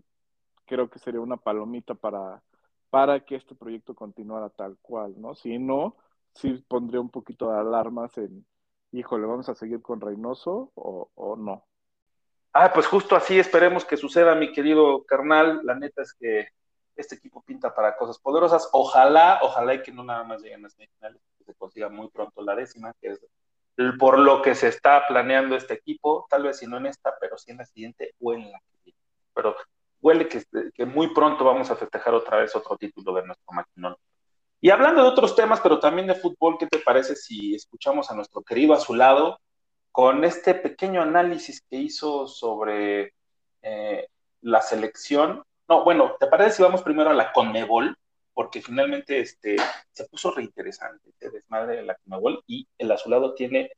creo que sería una palomita para, para que este proyecto continuara tal cual, ¿no? Si no, sí pondría un poquito de alarmas en, híjole, ¿vamos a seguir con Reynoso o, o no? Ah, pues justo así esperemos que suceda, mi querido carnal. La neta es que este equipo pinta para cosas poderosas. Ojalá, ojalá y que no nada más lleguen a semifinales, que se consiga muy pronto la décima, que es por lo que se está planeando este equipo, tal vez si no en esta, pero sí en la siguiente o en la viene. Pero huele que, muy pronto vamos a festejar otra vez otro título de nuestro maquinón. Y hablando de otros temas, pero también de fútbol, ¿qué te parece si escuchamos a nuestro querido a su lado con este pequeño análisis que hizo sobre eh, la selección. No, bueno, ¿te parece si vamos primero a la Conmebol? Porque finalmente este, se puso reinteresante este desmadre de la Conmebol y el azulado tiene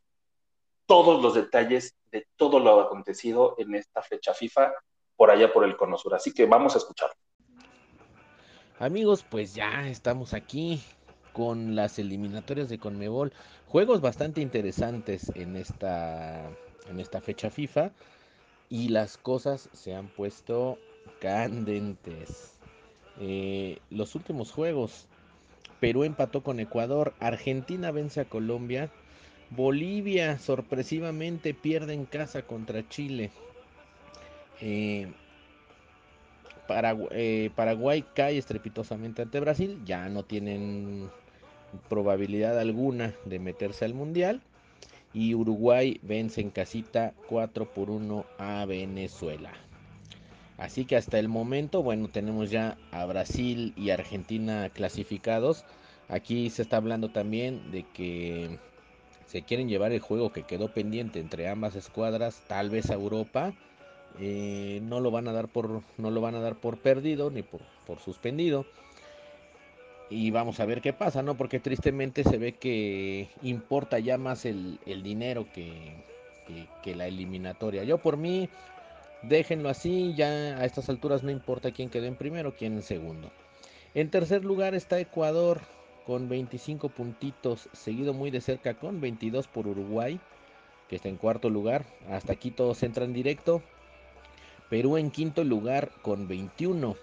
todos los detalles de todo lo acontecido en esta fecha FIFA por allá por el Cono Sur. Así que vamos a escucharlo. Amigos, pues ya estamos aquí con las eliminatorias de Conmebol. Juegos bastante interesantes en esta, en esta fecha FIFA. Y las cosas se han puesto candentes. Eh, los últimos juegos. Perú empató con Ecuador. Argentina vence a Colombia. Bolivia sorpresivamente pierde en casa contra Chile. Eh, eh, Paraguay cae estrepitosamente ante Brasil. Ya no tienen probabilidad alguna de meterse al mundial. Y Uruguay vence en casita 4 por 1 a Venezuela. Así que hasta el momento, bueno, tenemos ya a Brasil y Argentina clasificados. Aquí se está hablando también de que se quieren llevar el juego que quedó pendiente entre ambas escuadras, tal vez a Europa. Eh, no lo van a dar por no lo van a dar por perdido ni por, por suspendido y vamos a ver qué pasa, ¿no? Porque tristemente se ve que importa ya más el, dinero que, que, la eliminatoria. Yo por mí, déjenlo así, ya a estas alturas no importa quién quedó en primero, quién en segundo. En tercer lugar está Ecuador con 25 puntitos, seguido muy de cerca con 22 por Uruguay, que está en cuarto lugar. Hasta aquí todos entran directo. Perú en quinto lugar con 21.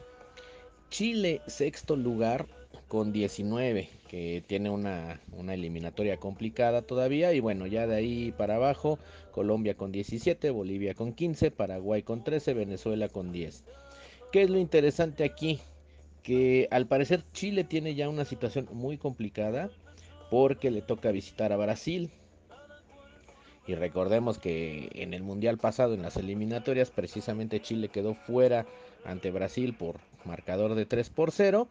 Chile sexto lugar con 19, que tiene una, eliminatoria complicada todavía. Y bueno, ya de ahí para abajo, Colombia con 17, Bolivia con 15, Paraguay con 13, Venezuela con 10. ¿Qué es lo interesante aquí? Que al parecer Chile tiene ya una situación muy complicada porque le toca visitar a Brasil. Y recordemos que en el Mundial pasado, en las eliminatorias, precisamente Chile quedó fuera ante Brasil por marcador de 3 por 0.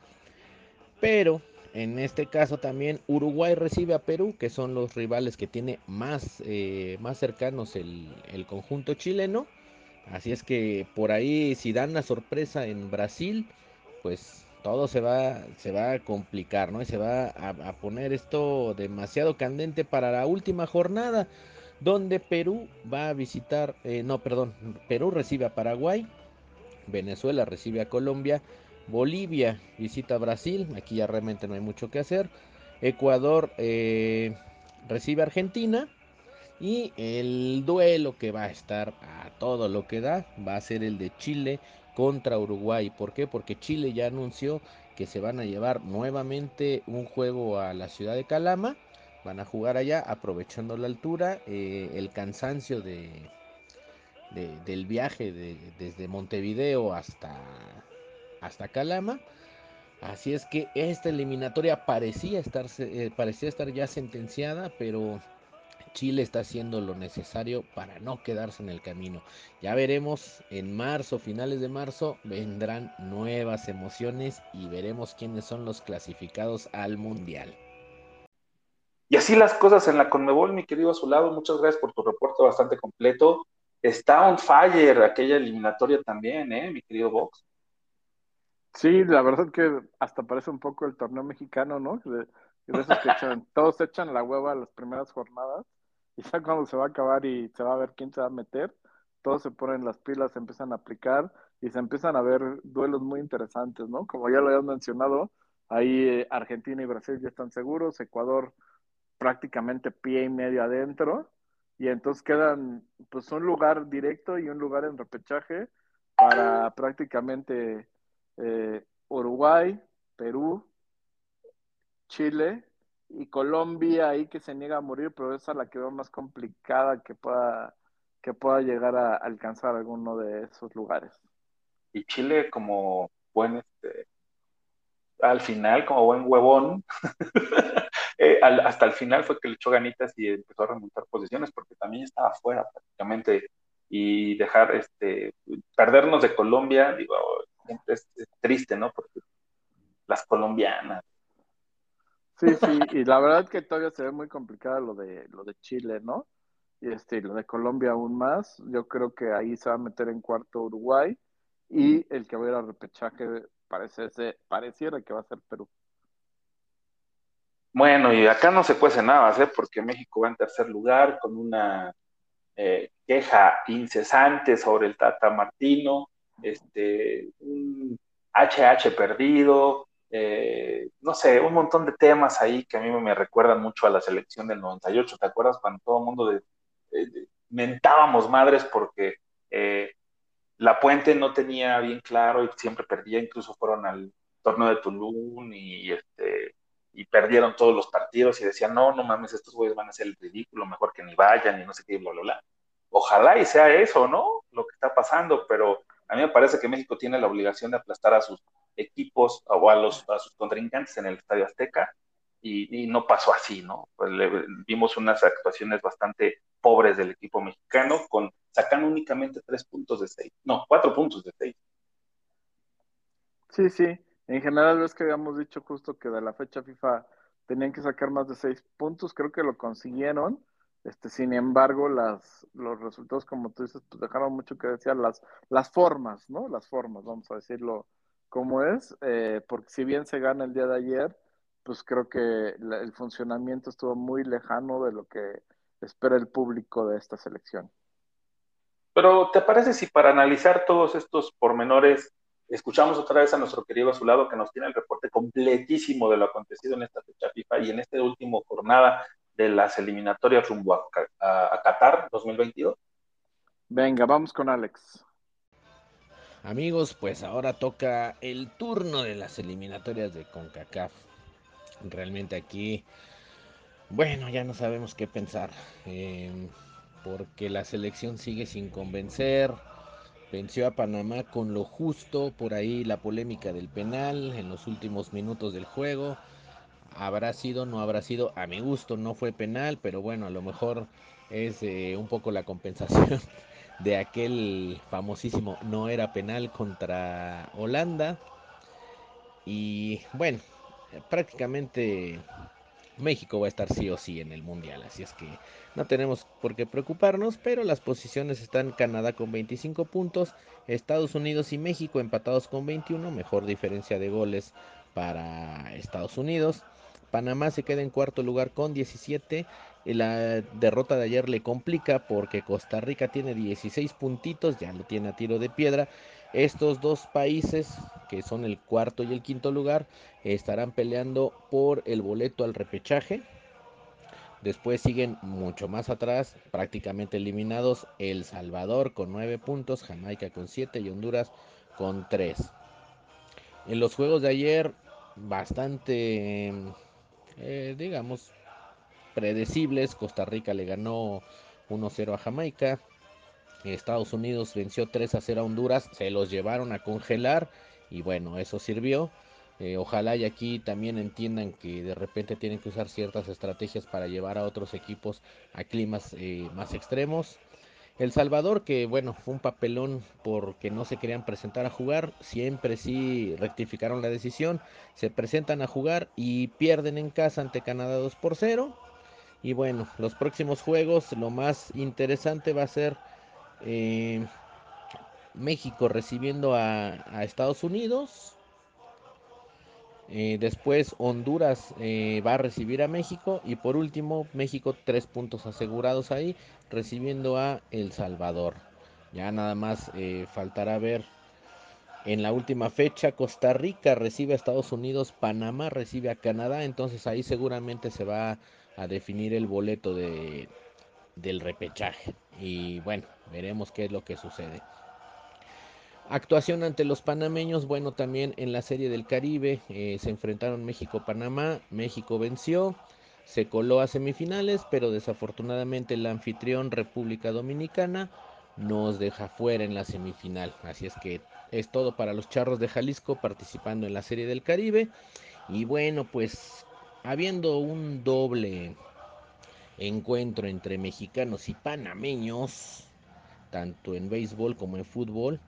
Pero en este caso también Uruguay recibe a Perú, que son los rivales que tiene más, eh, más cercanos el, conjunto chileno. Así es que por ahí si dan la sorpresa en Brasil, pues todo se va, se va a complicar, ¿no? Y se va a, poner esto demasiado candente para la última jornada, donde Perú va a visitar, eh, no, perdón, Perú recibe a Paraguay, Venezuela recibe a Colombia Bolivia visita Brasil, aquí ya realmente no hay mucho que hacer. Ecuador eh, recibe a Argentina. Y el duelo que va a estar a todo lo que da va a ser el de Chile contra Uruguay. ¿Por qué? Porque Chile ya anunció que se van a llevar nuevamente un juego a la ciudad de Calama. Van a jugar allá aprovechando la altura, eh, el cansancio de, del viaje desde Montevideo hasta, hasta Calama. Así es que esta eliminatoria parecía estar, eh, parecía estar ya sentenciada, pero Chile está haciendo lo necesario para no quedarse en el camino. Ya veremos en marzo, finales de marzo, vendrán nuevas emociones y veremos quiénes son los clasificados al Mundial. Y así las cosas en la Conmebol, mi querido Azulado, muchas gracias por tu reporte bastante completo. Está on fire aquella eliminatoria también, ¿eh, mi querido Vox? Sí, la verdad que hasta parece un poco el torneo mexicano, ¿no? De, de esos que echan, todos echan la hueva las primeras jornadas y ya cuando se va a acabar y se va a ver quién se va a meter, todos se ponen las pilas, se empiezan a aplicar y se empiezan a ver duelos muy interesantes, ¿no? Como ya lo habías mencionado, ahí eh, Argentina y Brasil ya están seguros, Ecuador prácticamente pie y medio adentro, y entonces quedan pues un lugar directo y un lugar en repechaje para prácticamente eh, Uruguay, Perú, Chile y Colombia ahí que se niega a morir, pero esa es la que veo más complicada que pueda, que pueda llegar a alcanzar alguno de esos lugares. Y Chile como buen, este, al final, como buen huevón, eh, hasta el final fue que le echó ganitas y empezó a remontar posiciones, porque también estaba fuera prácticamente, y dejar, este, perdernos de Colombia, digo, siempre es, es triste, ¿no? Porque las colombianas, Sí, sí, y la verdad que todavía se ve muy complicada lo de lo de Chile, ¿no? Y este, lo de Colombia aún más. Yo creo que ahí se va a meter en cuarto Uruguay y el que va a ir a repechaje parece pareciera que va a ser Perú. Bueno, y acá no se cuece nada, ¿eh? porque México va en tercer lugar con una eh, queja incesante sobre el Tata Martino, este, un HH perdido, eh, no sé, un montón de temas ahí que a mí me recuerdan mucho a la selección del 98. ¿Te acuerdas cuando todo el mundo de, mentábamos madres porque eh, la Puente no tenía bien claro y siempre perdía, incluso fueron al torneo de Tulum y, este, y perdieron todos los partidos y decían, no, no mames, estos güeyes van a hacer el ridículo, mejor que ni vayan y no sé qué, bla, bla, bla. Ojalá y sea eso, ¿no? Lo que está pasando, pero a mí me parece que México tiene la obligación de aplastar a sus equipos o a, los, a sus contrincantes en el Estadio Azteca y, no pasó así, ¿no? Pues le, vimos unas actuaciones bastante pobres del equipo mexicano con sacando únicamente tres puntos de seis, no, cuatro puntos de seis. Sí, sí, en general es que habíamos dicho justo que de la fecha FIFA tenían que sacar más de seis puntos, creo que lo consiguieron, este, sin embargo, las, los resultados, como tú dices, pues dejaron mucho que decir las, las formas, ¿no? Las formas, vamos a decirlo como es, eh, porque si bien se gana el día de ayer, pues creo que el funcionamiento estuvo muy lejano de lo que espera el público de esta selección. Pero, ¿te parece si para analizar todos estos pormenores escuchamos otra vez a nuestro querido Azulado que nos tiene el reporte completísimo de lo acontecido en esta fecha FIFA y en esta última jornada de las eliminatorias rumbo a, a, a Qatar 2022? Venga, vamos con Alex. Amigos, pues ahora toca el turno de las eliminatorias de CONCACAF. Realmente aquí, bueno, ya no sabemos qué pensar, eh, porque la selección sigue sin convencer. Venció a Panamá con lo justo, por ahí la polémica del penal en los últimos minutos del juego. Habrá sido, no habrá sido, a mi gusto no fue penal, pero bueno, a lo mejor es eh, un poco la compensación de aquel famosísimo no era penal contra Holanda. Y bueno, prácticamente México va a estar sí o sí en el Mundial, así es que no tenemos por qué preocuparnos, pero las posiciones están Canadá con 25 puntos, Estados Unidos y México empatados con 21, mejor diferencia de goles para Estados Unidos. Panamá se queda en cuarto lugar con 17 la derrota de ayer le complica porque Costa Rica tiene 16 puntitos, ya lo tiene a tiro de piedra. Estos dos países, que son el cuarto y el quinto lugar, estarán peleando por el boleto al repechaje. Después siguen mucho más atrás, prácticamente eliminados El Salvador con 9 puntos, Jamaica con 7 y Honduras con 3. En los juegos de ayer, bastante, eh, digamos, predecibles. Costa Rica le ganó 1-0 a Jamaica. Estados Unidos venció 3 0 a Honduras. Se los llevaron a congelar y bueno, eso sirvió. Eh, ojalá y aquí también entiendan que de repente tienen que usar ciertas estrategias para llevar a otros equipos a climas eh, más extremos. El Salvador, que bueno, fue un papelón porque no se querían presentar a jugar, siempre sí rectificaron la decisión, se presentan a jugar y pierden en casa ante Canadá 2 por 0. Y bueno, los próximos juegos, lo más interesante va a ser eh, México recibiendo a, a Estados Unidos, eh, después Honduras eh, va a recibir a México y por último México tres puntos asegurados ahí recibiendo a El Salvador. Ya nada más eh, faltará ver en la última fecha Costa Rica recibe a Estados Unidos, Panamá recibe a Canadá, entonces ahí seguramente se va a definir el boleto de, del repechaje y bueno, veremos qué es lo que sucede. Actuación ante los panameños, bueno, también en la Serie del Caribe eh, se enfrentaron México-Panamá, México venció, se coló a semifinales, pero desafortunadamente el anfitrión República Dominicana nos deja fuera en la semifinal. Así es que es todo para los Charros de Jalisco participando en la Serie del Caribe. Y bueno, pues habiendo un doble encuentro entre mexicanos y panameños, tanto en béisbol como en fútbol,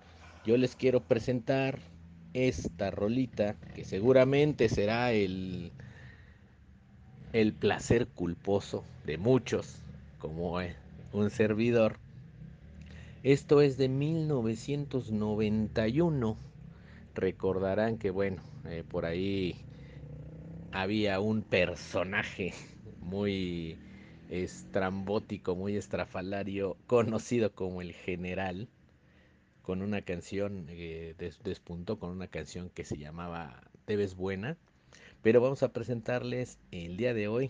yo les quiero presentar esta rolita que seguramente será el, el placer culposo de muchos, como un servidor. Esto es de 1991. Recordarán que, bueno, eh, por ahí había un personaje muy estrambótico, muy estrafalario, conocido como el general con una canción, eh, despuntó con una canción que se llamaba Te ves buena. Pero vamos a presentarles el día de hoy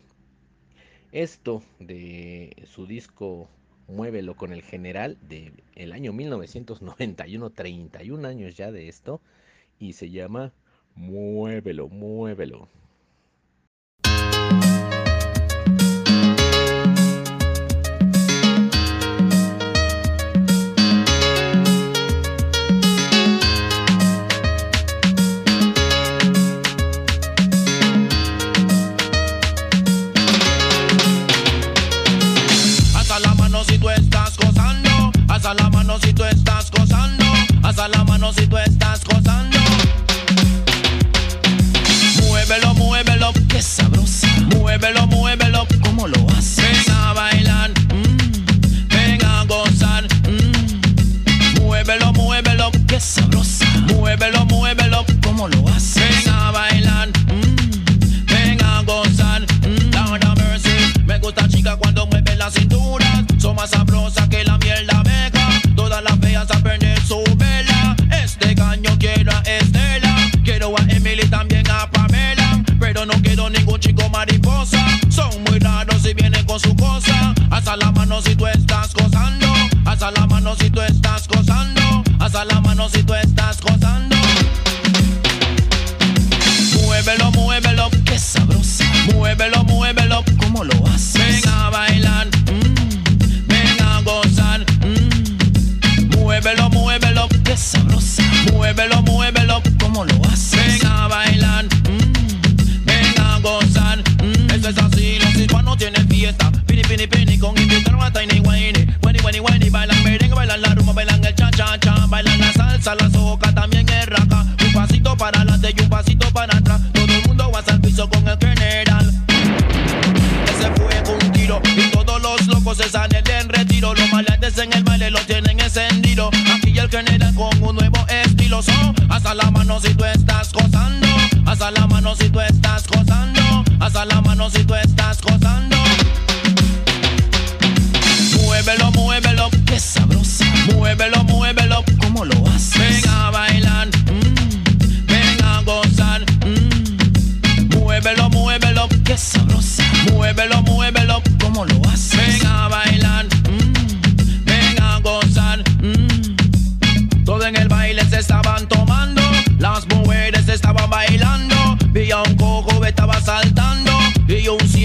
esto de su disco Muévelo con el General del el año 1991, 31 años ya de esto, y se llama Muévelo, muévelo. Si tú estás gozando. Muévelo, muévelo, qué sabrosa. Muévelo, muévelo, ¿cómo lo haces? Ven a bailar, mmm, ven a gozar. Mmm. Muévelo, muévelo, qué sabrosa. Muévelo, muévelo, ¿cómo lo haces? Ven a bailar, mmm, ven a gozar. Mmm. Lord mercy, me gusta chica cuando mueve la cintura. Son más sabrosas que la chico mariposa. Son muy raros y vienen con su cosa. Hasta la mano si tú estás gozando. Hasta la mano si tú estás gozando. Hasta la mano si tú estás gozando. Muévelo, muévelo, qué sabrosa. Muévelo, muévelo, ¿cómo lo haces? Hasta la mano si tú estás gozando. Hasta la mano si tú estás gozando. Hasta la mano si tú estás gozando.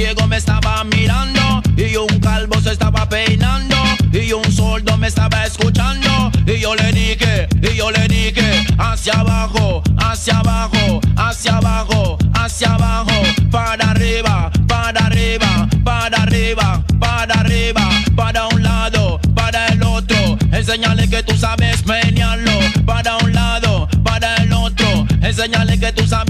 ciego me estaba mirando y un calvo se estaba peinando y un sordo me estaba escuchando y yo le dije, y yo le dije, hacia abajo, hacia abajo, hacia abajo, hacia abajo, para arriba, para arriba, para arriba, para arriba, para un lado, para el otro, enseñale que tú sabes menearlo, para un lado, para el otro, enseñale que tú sabes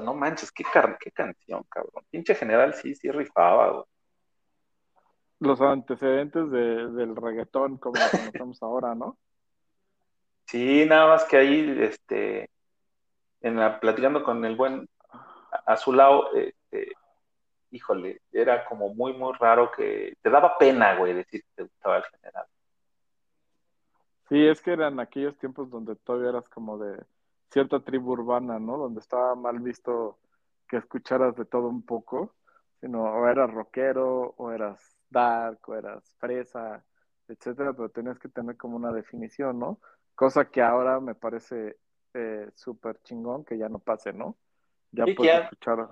No manches, qué, car- qué canción, cabrón. Pinche general sí, sí rifaba, güey. Los antecedentes de- del reggaetón, como lo conocemos ahora, ¿no? Sí, nada más que ahí, este, en la, platicando con el buen a, a su lado, este, híjole, era como muy, muy raro que te daba pena, güey, decir que te gustaba el general. Sí, es que eran aquellos tiempos donde todavía eras como de cierta tribu urbana, ¿no? Donde estaba mal visto que escucharas de todo un poco, sino o eras rockero, o eras dark, o eras fresa, etcétera, pero tenías que tener como una definición, ¿no? Cosa que ahora me parece eh, súper chingón que ya no pase, ¿no? Ya Sí, puedes ya- escuchar.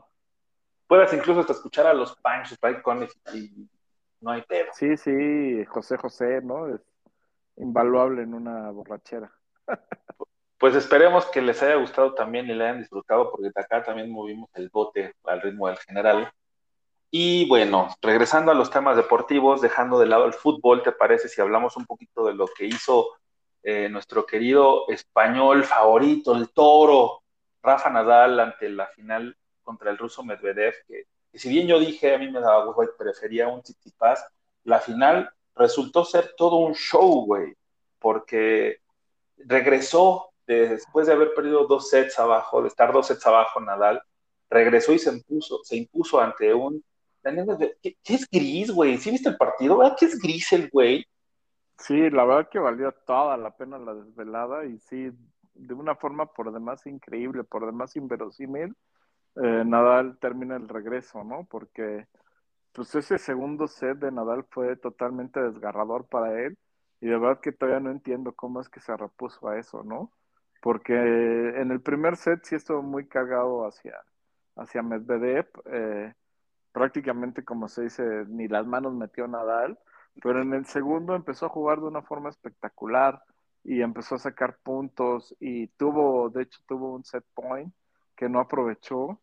Puedes incluso hasta escuchar a los Right Connick y no hay pedo. Sí, sí, José José, ¿no? Es invaluable en una borrachera. Pues esperemos que les haya gustado también y le hayan disfrutado, porque acá también movimos el bote al ritmo del general. Y bueno, regresando a los temas deportivos, dejando de lado el fútbol, ¿te parece si hablamos un poquito de lo que hizo eh, nuestro querido español favorito, el toro, Rafa Nadal, ante la final contra el ruso Medvedev? Que, si bien yo dije, a mí me daba huevo prefería un Tsitsipas, la final resultó ser todo un show, güey, porque regresó después de haber perdido dos sets abajo, de estar dos sets abajo Nadal, regresó y se impuso, se impuso ante un. ¿Qué, qué es gris, güey? ¿Sí viste el partido? ¿Verdad que es gris el güey? Sí, la verdad que valió toda la pena la desvelada y sí, de una forma por demás increíble, por demás inverosímil, eh, Nadal termina el regreso, ¿no? Porque pues ese segundo set de Nadal fue totalmente desgarrador para él y de verdad que todavía no entiendo cómo es que se repuso a eso, ¿no? Porque en el primer set sí estuvo muy cargado hacia, hacia Medvedev, eh, prácticamente como se dice, ni las manos metió Nadal, pero en el segundo empezó a jugar de una forma espectacular y empezó a sacar puntos y tuvo, de hecho, tuvo un set point que no aprovechó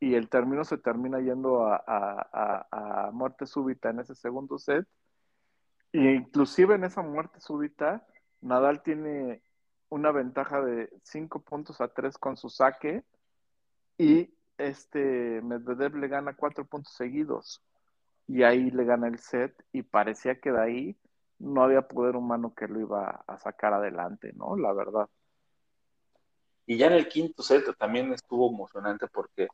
y el término se termina yendo a, a, a, a muerte súbita en ese segundo set. E inclusive en esa muerte súbita, Nadal tiene una ventaja de 5 puntos a 3 con su saque y este Medvedev le gana 4 puntos seguidos y ahí le gana el set y parecía que de ahí no había poder humano que lo iba a sacar adelante, ¿no? La verdad. Y ya en el quinto set también estuvo emocionante porque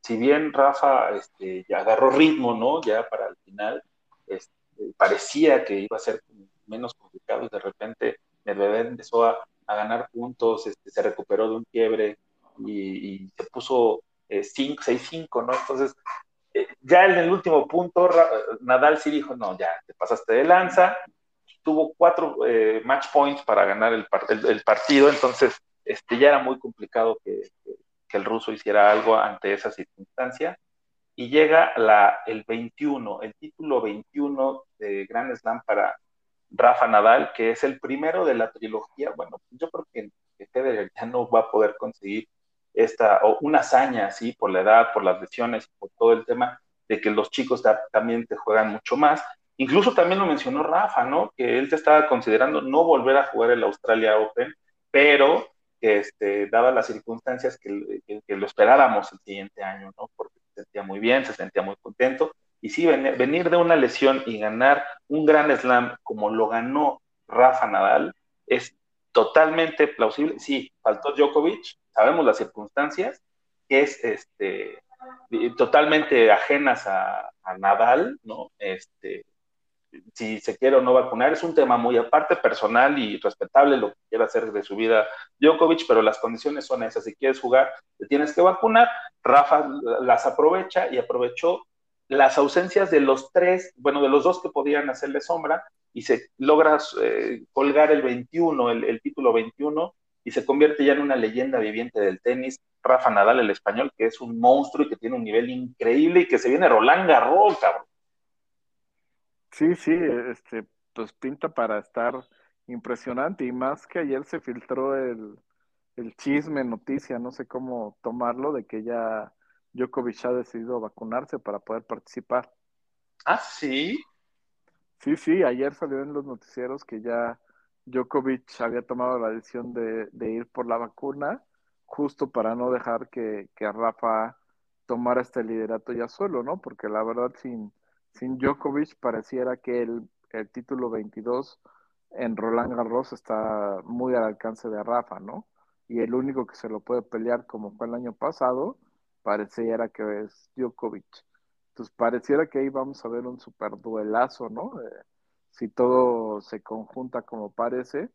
si bien Rafa este, ya agarró ritmo, ¿no? Ya para el final, este, parecía que iba a ser menos complicado y de repente Medvedev empezó a, a ganar puntos, este, se recuperó de un quiebre y, y se puso 6-5, ¿no? Entonces, eh, ya en el último punto, Ra Nadal sí dijo, no, ya, te pasaste de lanza, tuvo cuatro eh, match points para ganar el, el, el, partido, entonces este, ya era muy complicado que, que, el ruso hiciera algo ante esa circunstancia. Y llega la, el 21, el título 21 de Grand Slam para Rafa Nadal, que es el primero de la trilogía. Bueno, yo creo que, Federer ya no va a poder conseguir esta, o una hazaña así, por la edad, por las lesiones, por todo el tema de que los chicos da, también te juegan mucho más. Incluso también lo mencionó Rafa, ¿no? Que él te estaba considerando no volver a jugar el Australia Open, pero que este, daba las circunstancias que, que, lo esperáramos el siguiente año, ¿no? Porque se sentía muy bien, se sentía muy contento. Y sí, venir de una lesión y ganar un gran slam como lo ganó Rafa Nadal es totalmente plausible. Sí, faltó Djokovic, sabemos las circunstancias, que es este, totalmente ajenas a, Nadal, ¿no? Este, si se quiere o no vacunar, es un tema muy aparte, personal y respetable lo que quiera hacer de su vida Djokovic, pero las condiciones son esas. Si quieres jugar, te tienes que vacunar. Rafa las aprovecha y aprovechó las ausencias de los tres, bueno, de los dos que podían hacerle sombra y se logra eh, colgar el 21, el, el, título 21 y se convierte ya en una leyenda viviente del tenis. Rafa Nadal, el español, que es un monstruo y que tiene un nivel increíble y que se viene Roland Garros, cabrón. Sí, sí, este, pues pinta para estar impresionante y más que ayer se filtró el, el chisme, noticia, no sé cómo tomarlo, de que ya Djokovic ha decidido vacunarse para poder participar. Ah, sí. Sí, sí, ayer salió en los noticieros que ya Djokovic había tomado la decisión de, de ir por la vacuna, justo para no dejar que, que Rafa tomara este liderato ya solo, ¿no? Porque la verdad, sin sin Djokovic pareciera que el, el título 22 en Roland Garros está muy al alcance de Rafa, ¿no? Y el único que se lo puede pelear como fue el año pasado, pareciera que es Djokovic. Entonces pareciera que ahí vamos a ver un super duelazo, ¿no? Eh, si todo se conjunta como parece,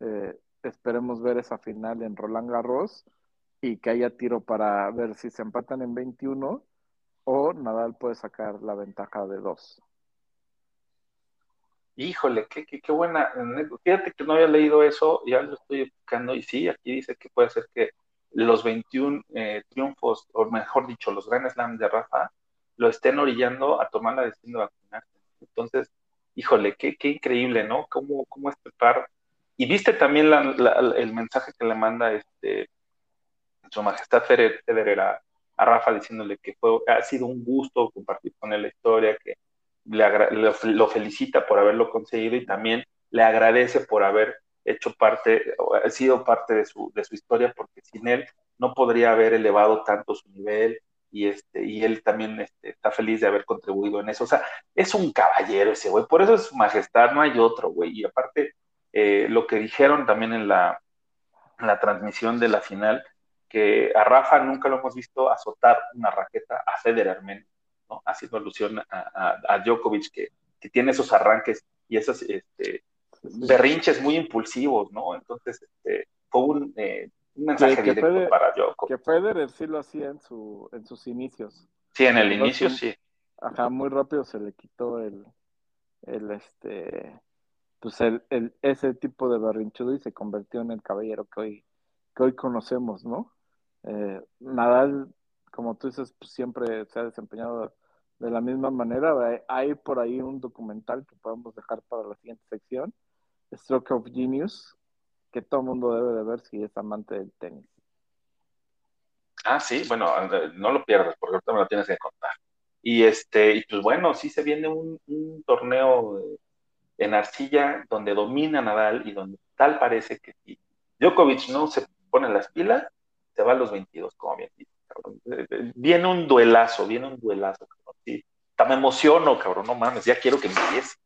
eh, esperemos ver esa final en Roland Garros y que haya tiro para ver si se empatan en 21 o Nadal puede sacar la ventaja de dos. Híjole, qué, qué, buena. Fíjate que no había leído eso, ya lo estoy buscando y sí, aquí dice que puede ser que los 21 eh, triunfos, o mejor dicho, los Grand Slams de Rafa, lo estén orillando a tomar la decisión de vacunarse. Entonces, híjole, qué, qué increíble, ¿no? ¿Cómo, cómo este par? Y viste también el mensaje que le manda este su majestad Federer a, a Rafa diciéndole que fue, ha sido un gusto compartir con él la historia, que le lo, felicita por haberlo conseguido y también le agradece por haber hecho parte, ha sido parte de su, de su historia, porque sin él no podría haber elevado tanto su nivel y, este, y él también este, está feliz de haber contribuido en eso. O sea, es un caballero ese güey, por eso es su majestad, no hay otro, güey. Y aparte, eh, lo que dijeron también en la, la transmisión de la final, que a Rafa nunca lo hemos visto azotar una raqueta a Federer ¿no? Haciendo alusión a, a, Djokovic, que, que, tiene esos arranques y esos este, berrinches muy impulsivos, ¿no? Entonces, este, fue un, eh, un mensaje directo para Djokovic. Que Federer sí lo hacía en, su, en sus inicios. Sí, en el inicio sí. Ajá, muy rápido se le quitó el, el este, pues el, el, ese tipo de berrinchudo y se convirtió en el caballero que hoy, que hoy conocemos, ¿no? Eh, Nadal, como tú dices, pues, siempre se ha desempeñado de la misma manera. Hay por ahí un documental que podemos dejar para la siguiente sección, Stroke of Genius, que todo mundo debe de ver si es amante del tenis. Ah, sí, bueno, no lo pierdas porque ahorita me lo tienes que contar. Y este, y pues bueno, sí se viene un, torneo en arcilla donde domina Nadal y donde tal parece que si Djokovic no se pone las pilas, se va a los 22, como bien dicho. Viene un duelazo, viene un duelazo, cabrón. Me emociono, cabrón, no mames, ya quiero que empiece.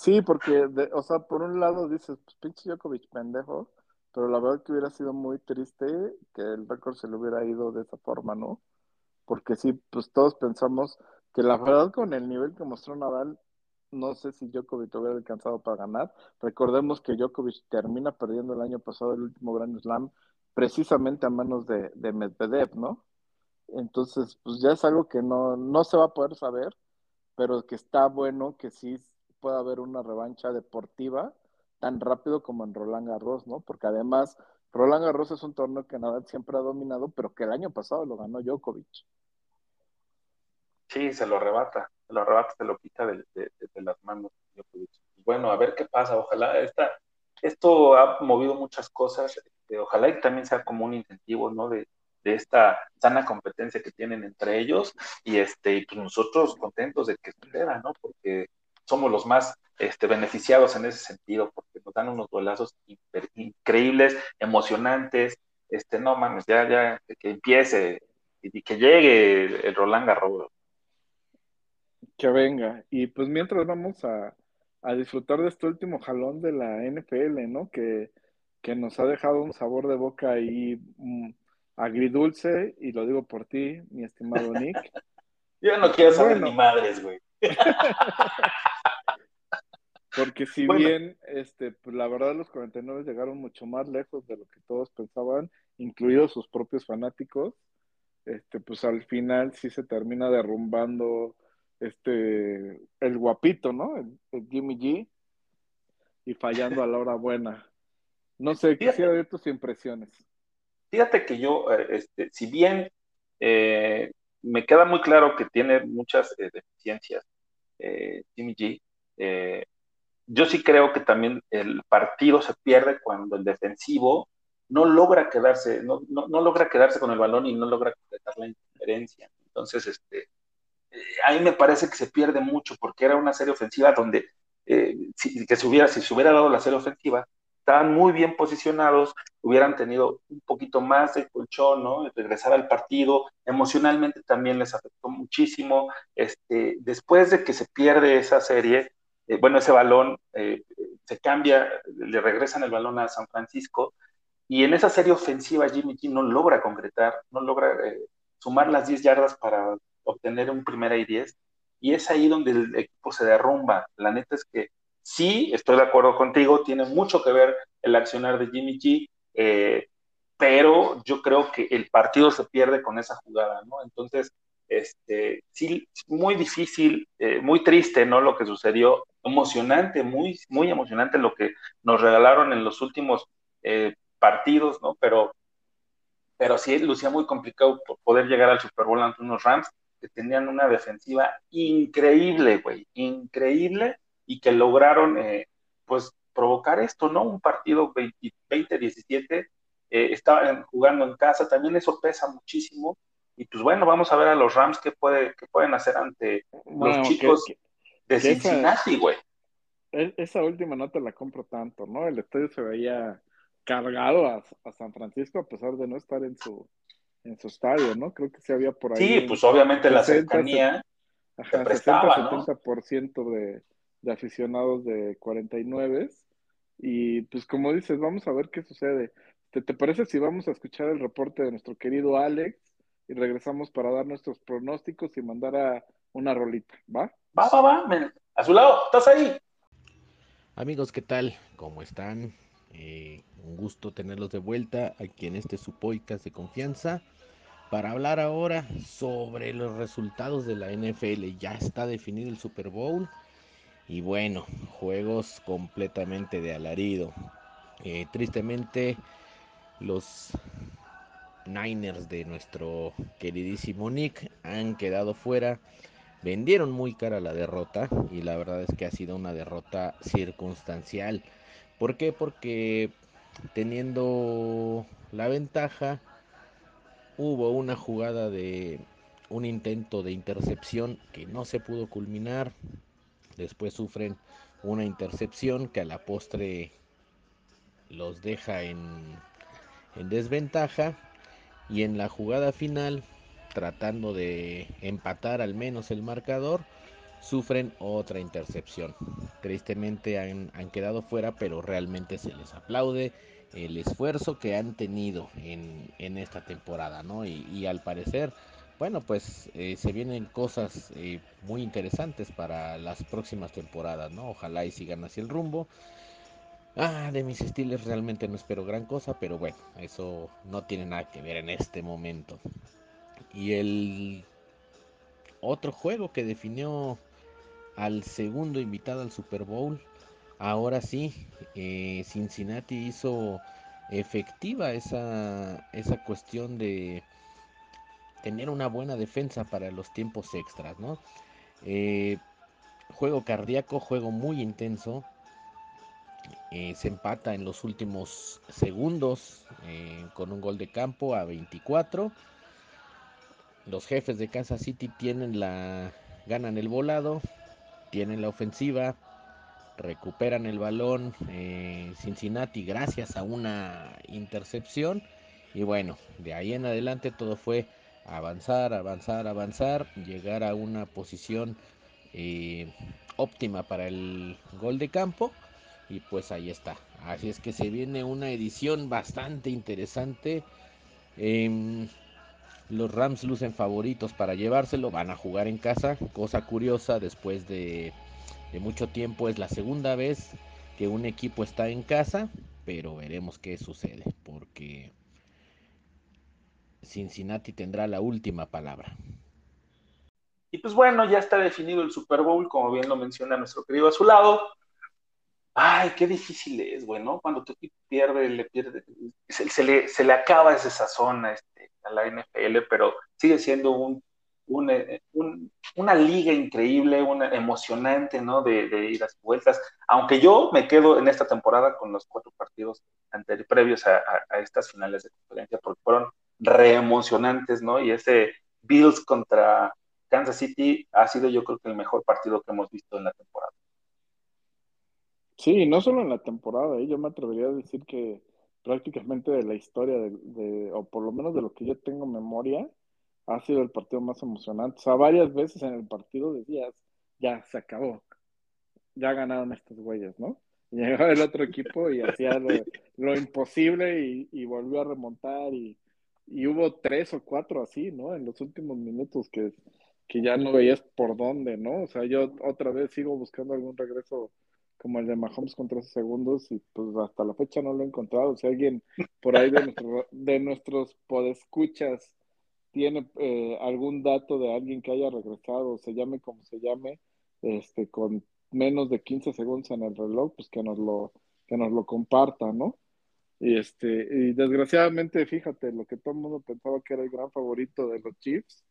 Sí, porque, o sea, por un lado dices, pues pinche Djokovic pendejo, pero la verdad que hubiera sido muy triste que el récord se le hubiera ido de esa forma, ¿no? Porque sí, pues todos pensamos que la verdad con el nivel que mostró Nadal, no sé si Djokovic hubiera alcanzado para ganar. Recordemos que Djokovic termina perdiendo el año pasado el último Grand Slam precisamente a manos de, de Medvedev, ¿no? Entonces, pues ya es algo que no, no se va a poder saber, pero que está bueno que sí pueda haber una revancha deportiva tan rápido como en Roland Garros, ¿no? Porque además, Roland Garros es un torneo que Nadal siempre ha dominado, pero que el año pasado lo ganó Djokovic. Sí, se lo arrebata, se lo arrebata, se lo quita de, de, de las manos. Djokovic. Bueno, a ver qué pasa, ojalá esta, esto ha movido muchas cosas ojalá y también sea como un incentivo, ¿no? De, esta sana competencia que tienen entre ellos y este pues nosotros contentos de que suceda, ¿no? Porque somos los más este, beneficiados en ese sentido, porque nos dan unos golazos increíbles, emocionantes. Este, no mames, ya, ya, que, empiece y que llegue el Roland Garros. Que venga. Y pues mientras vamos a, a disfrutar de este último jalón de la NFL, ¿no? Que, que nos ha dejado un sabor de boca ahí mm, agridulce, y lo digo por ti, mi estimado Nick. Yo no quiero saber ni madres, güey. Porque si bien, este, pues la verdad los 49 llegaron mucho más lejos de lo que todos pensaban, incluidos sus propios fanáticos, este, pues al final sí se termina derrumbando este, el guapito, ¿no? El, Jimmy G, y fallando a la hora buena. No sé, quisiera ver tus impresiones. Fíjate que yo, eh, este, si bien eh, me queda muy claro que tiene muchas eh, deficiencias, Jimmy G, yo sí creo que también el partido se pierde cuando el defensivo no logra quedarse, no, no, no logra quedarse con el balón y no logra completar la interferencia. Entonces, este, ahí me parece que se pierde mucho porque era una serie ofensiva donde eh, si, que se hubiera, si se hubiera dado la serie ofensiva, estaban muy bien posicionados, hubieran tenido un poquito más de colchón, ¿no? Regresar al partido, emocionalmente también les afectó muchísimo. Este, después de que se pierde esa serie, eh, bueno, ese balón eh, se cambia, le regresan el balón a San Francisco, y en esa serie ofensiva Jimmy G no logra concretar, no logra sumar las 10 yardas para obtener un primera y 10, y es ahí donde el equipo se derrumba. La neta es que sí, estoy de acuerdo contigo, tiene mucho que ver el accionar de Jimmy G, eh, pero yo creo que el partido se pierde con esa jugada, ¿no? Entonces, este, sí, muy difícil, eh, muy triste, ¿no? Lo que sucedió, emocionante, muy, muy emocionante lo que nos regalaron en los últimos eh, partidos, ¿no? Pero, pero sí lucía muy complicado poder llegar al Super Bowl ante unos Rams que tenían una defensiva increíble, güey, increíble, y que lograron, eh, pues, provocar esto, ¿no? Un partido 20-17, eh, estaban jugando en casa, también eso pesa muchísimo, y pues bueno, vamos a ver a los Rams qué, puede, qué pueden hacer ante los chicos de Cincinnati, güey. E, esa última no te la compro tanto, ¿no? El estadio se veía cargado a, a San Francisco a pesar de no estar en su en su estadio, ¿no? Creo que sí había por ahí. Sí, pues obviamente la cercanía. Ajá, 60-70% de, de aficionados de 49. Y pues como dices, vamos a ver qué sucede. ¿Te, ¿Te parece si vamos a escuchar el reporte de nuestro querido Alex y regresamos para dar nuestros pronósticos y mandar a una rolita? ¿Va? Va, va, va. A su lado, ¿estás ahí? Amigos, ¿qué tal? ¿Cómo están? Eh, un gusto tenerlos de vuelta aquí en este su de confianza para hablar ahora sobre los resultados de la NFL. Ya está definido el Super Bowl y bueno, juegos completamente de alarido. Eh, tristemente, los Niners de nuestro queridísimo Nick han quedado fuera. Vendieron muy cara la derrota y la verdad es que ha sido una derrota circunstancial ¿Por qué? Porque teniendo la ventaja, hubo una jugada de un intento de intercepción que no se pudo culminar. Después sufren una intercepción que a la postre los deja en, en desventaja. Y en la jugada final, tratando de empatar al menos el marcador, sufren otra intercepción. Tristemente han, quedado fuera, pero realmente se les aplaude el esfuerzo que han tenido en, esta temporada, ¿no? Y, al parecer, bueno, pues eh, se vienen cosas eh, muy interesantes para las próximas temporadas, ¿no? Ojalá y sigan así el rumbo. Ah, de mis estilos realmente no espero gran cosa, pero bueno, eso no tiene nada que ver en este momento. Y el otro juego que definió al segundo invitado al Super Bowl. Ahora sí, eh, Cincinnati hizo efectiva esa, esa cuestión de tener una buena defensa para los tiempos extras, ¿no? Eh, juego cardíaco, juego muy intenso. Eh, se empata en los últimos segundos con un gol de campo a 24. Los jefes de Kansas City tienen la ganan el volado, tienen la ofensiva, recuperan el balón eh, Cincinnati gracias a una intercepción y bueno, de ahí en adelante todo fue avanzar, avanzar, avanzar, llegar a una posición eh, óptima para el gol de campo y pues ahí está. Así es que se viene una edición bastante interesante. Em, los Rams lucen favoritos para llevárselo, van a jugar en casa, cosa curiosa después de, mucho tiempo es la segunda vez que un equipo está en casa, pero veremos qué sucede porque Cincinnati tendrá la última palabra. Y pues bueno, ya está definido el Super Bowl, como bien lo menciona nuestro querido a su lado. Ay, qué difícil es, bueno, Cuando tu equipo pierde, le pierde, se, le, acaba esa sazón a, este, a la NFL, pero sigue siendo eh, un, una liga increíble, una emocionante, ¿no? De, de ir a vueltas. Aunque yo me quedo en esta temporada con los cuatro partidos anteriores, previos a, estas finales de conferencia, porque fueron re emocionantes, ¿no? Y ese Bills contra Kansas City ha sido yo creo que el mejor partido que hemos visto en la temporada. Sí, no solo en la temporada, ¿eh? yo me atrevería a decir que prácticamente de la historia, de, o por lo menos de lo que yo tengo memoria, ha sido el partido más emocionante. O sea, varias veces en el partido decías, ya se acabó, ya ganaron estos güeyes, ¿no? llegaba el otro equipo y hacía lo, imposible y, y, volvió a remontar y, y, hubo tres o cuatro así, ¿no? En los últimos minutos que, que ya no veías por dónde, ¿no? O sea, yo otra vez sigo buscando algún regreso como el de Mahomes con 13 segundos y pues hasta la fecha no lo he encontrado. Si alguien por ahí de, nuestro, de nuestros podescuchas tiene eh, algún dato de alguien que haya regresado, se llame como se llame, este, con menos de 15 segundos en el reloj, pues que nos lo, que nos lo comparta, ¿no? Y este, y desgraciadamente, fíjate, lo que todo el mundo pensaba que era el gran favorito de los Chiefs,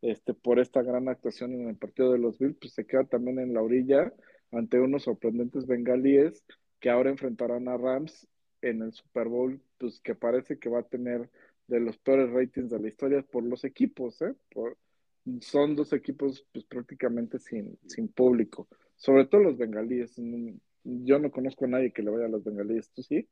este, por esta gran actuación en el partido de los Bills, pues se queda también en la orilla ante unos sorprendentes bengalíes que ahora enfrentarán a Rams en el Super Bowl, pues que parece que va a tener de los peores ratings de la historia por los equipos, ¿eh? son dos equipos pues prácticamente sin, sin público, sobre todo los bengalíes. Yo no conozco a nadie que le vaya a los bengalíes, ¿tú sí?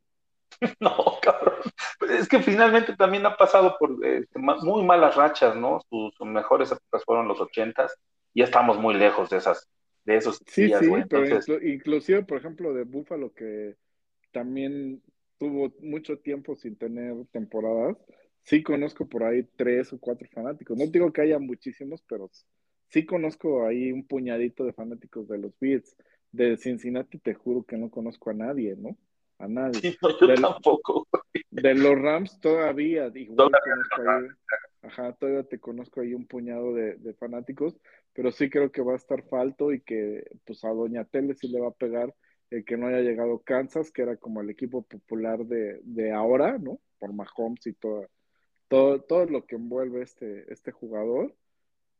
No, cabrón. Pues es que finalmente también ha pasado por este, muy malas rachas, ¿no? Sus, mejores épocas fueron los ochentas y ya estamos muy lejos de esas de esos sí, días, sí, pero inclusive, por ejemplo, de Buffalo, que también tuvo mucho tiempo sin tener temporadas, sí conozco por ahí tres o cuatro fanáticos. No digo que haya muchísimos, pero sí conozco ahí un puñadito de fanáticos de los Beats. De Cincinnati te juro que no conozco a nadie, ¿no? A nadie. yo tampoco. De los Rams todavía, igual conozco ahí, ajá, todavía te conozco ahí un puñado de, de fanáticos, pero sí creo que va a estar falto y que pues a Doña Tele sí le va a pegar el que no haya llegado Kansas, que era como el equipo popular de, de ahora, ¿no? Por Mahomes y todo, todo, todo lo que envuelve este, este jugador.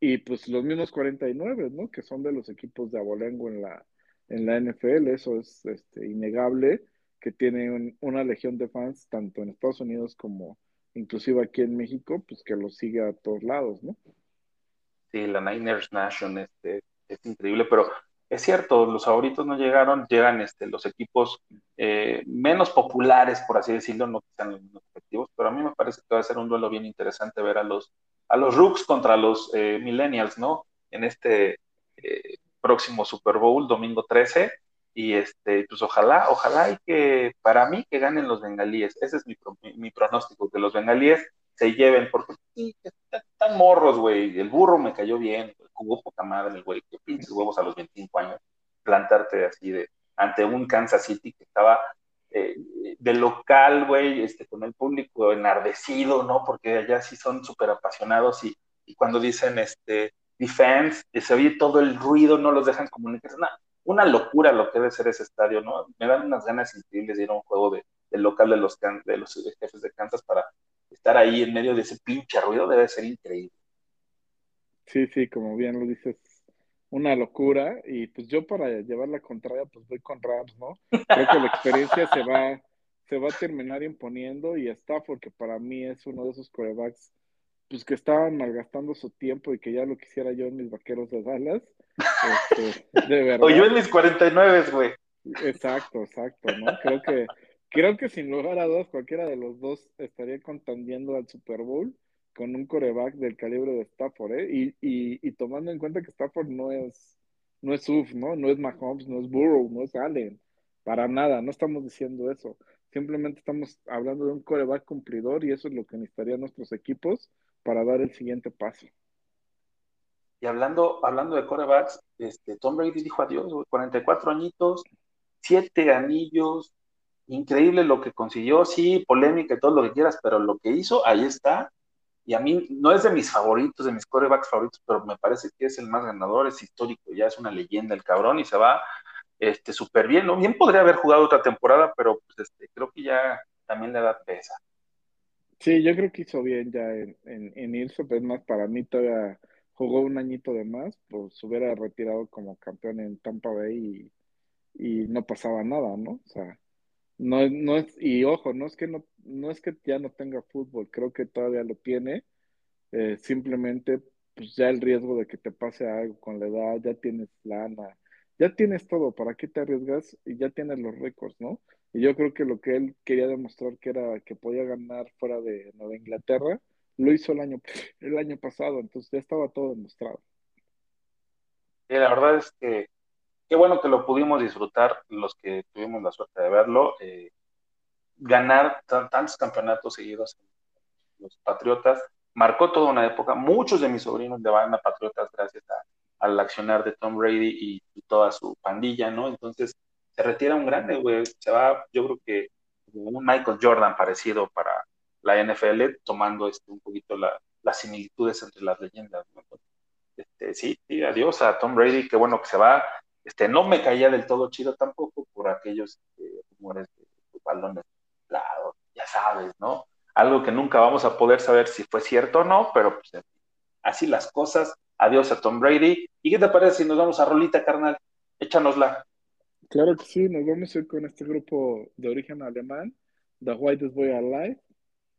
Y pues los mismos 49, ¿no? Que son de los equipos de abolengo en la, en la NFL, eso es este, innegable, que tiene una legión de fans tanto en Estados Unidos como inclusive aquí en México, pues que lo sigue a todos lados, ¿no? Sí, la Niners Nation este, es increíble, pero es cierto, los favoritos no llegaron, llegan este, los equipos eh, menos populares, por así decirlo, no sean los menos efectivos, pero a mí me parece que va a ser un duelo bien interesante ver a los, a los Rooks contra los eh, Millennials, ¿no? En este eh, próximo Super Bowl, domingo 13, y este, pues ojalá, ojalá y que para mí que ganen los bengalíes, ese es mi, mi pronóstico, que los bengalíes se lleven, porque sí, están morros, güey. El burro me cayó bien, jugó poca madre, güey. Qué pinches huevos a los 25 años. Plantarte así de ante un Kansas City que estaba eh, de local, güey, este, con el público enardecido, ¿no? Porque allá sí son súper apasionados y, y, cuando dicen este defense, se oye todo el ruido, no los dejan comunicar. Una, una locura lo que debe ser ese estadio, ¿no? Me dan unas ganas increíbles de ir a un juego de, del local de los, de los jefes de Kansas para estar ahí en medio de ese pinche ruido debe ser increíble. Sí, sí, como bien lo dices, una locura. Y pues yo para llevar la contraria, pues voy con Rams, ¿no? Creo que la experiencia se va, se va a terminar imponiendo y Stafford, que para mí es uno de esos corebacks, pues que estaban malgastando su tiempo y que ya lo quisiera yo en mis vaqueros de Dallas, Este, de verdad. O yo en mis 49, güey. Exacto, exacto, ¿no? Creo que, creo que sin lugar a dos, cualquiera de los dos estaría contendiendo al Super Bowl con un coreback del calibre de Stafford, ¿eh? Y, y, y tomando en cuenta que Stafford no es, no es Uf, ¿no? No es Mahomes, no es Burrow, no es Allen, para nada, no estamos diciendo eso. Simplemente estamos hablando de un coreback cumplidor y eso es lo que necesitarían nuestros equipos para dar el siguiente paso. Y hablando, hablando de corebacks, este, Tom Brady dijo adiós, güey, 44 añitos, siete anillos, increíble lo que consiguió, sí, polémica y todo lo que quieras, pero lo que hizo, ahí está. Y a mí no es de mis favoritos, de mis corebacks favoritos, pero me parece que es el más ganador, es histórico, ya es una leyenda el cabrón y se va este súper bien, ¿no? Bien podría haber jugado otra temporada, pero pues, este, creo que ya también le da pesa. Sí, yo creo que hizo bien ya en, en, irse, pero es más, para mí todavía jugó un añito de más, pues hubiera retirado como campeón en Tampa Bay y, y no pasaba nada, ¿no? O sea, no, no es, y ojo, no es que no, no es que ya no tenga fútbol, creo que todavía lo tiene, eh, simplemente pues ya el riesgo de que te pase algo con la edad, ya tienes lana, ya tienes todo, ¿para qué te arriesgas? Y ya tienes los récords, ¿no? Y yo creo que lo que él quería demostrar que era que podía ganar fuera de Nueva Inglaterra, lo hizo el año, el año pasado, entonces ya estaba todo demostrado. Y la verdad es que qué bueno que lo pudimos disfrutar los que tuvimos la suerte de verlo. Eh, ganar tantos campeonatos seguidos en los Patriotas marcó toda una época. Muchos de mis sobrinos le van a Patriotas gracias a, al accionar de Tom Brady y, y, toda su pandilla, ¿no? Entonces se retira un grande, güey. Se va, yo creo que un Michael Jordan parecido para la NFL, tomando este, un poquito la, las similitudes entre las leyendas. Este, sí, sí, adiós a Tom Brady, qué bueno que se va. Este, no me caía del todo chido tampoco por aquellos eh, rumores de, de balones claro, ya sabes, ¿no? Algo que nunca vamos a poder saber si fue cierto o no, pero pues, así las cosas. Adiós a Tom Brady. ¿Y qué te parece si nos vamos a Rolita, carnal? Échanosla. Claro que sí, nos vamos a ir con este grupo de origen alemán, The Whitest Boy Alive,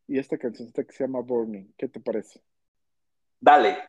y esta cancioncita que se llama Burning. ¿Qué te parece? Dale.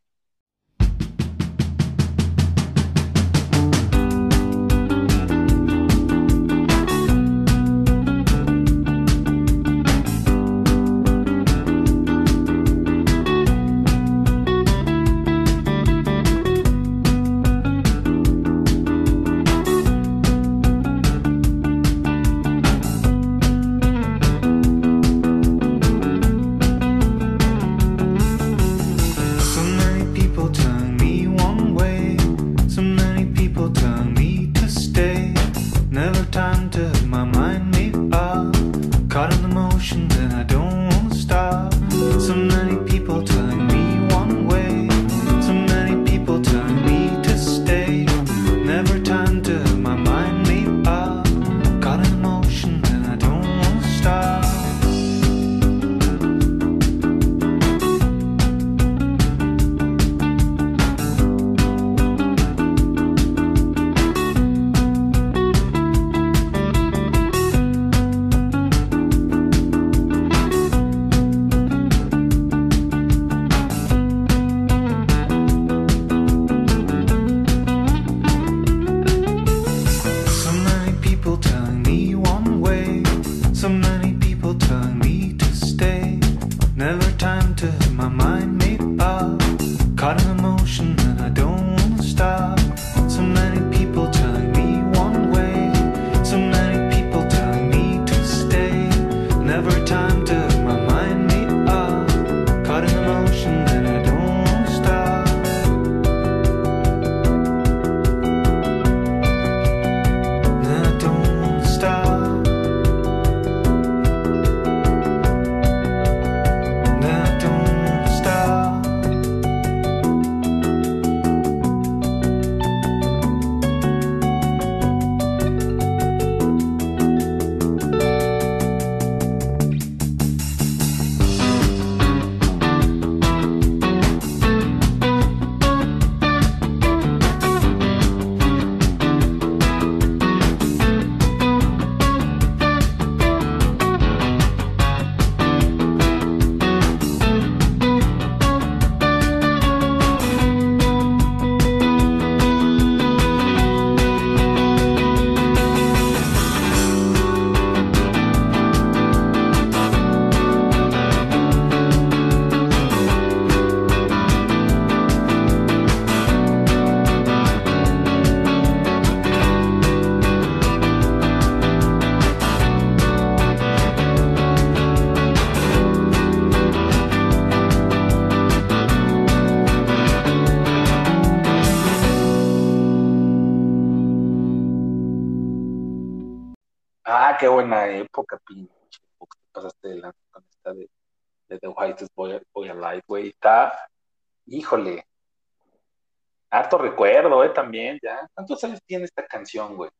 ¿Cuántos años tiene esta canción, güey?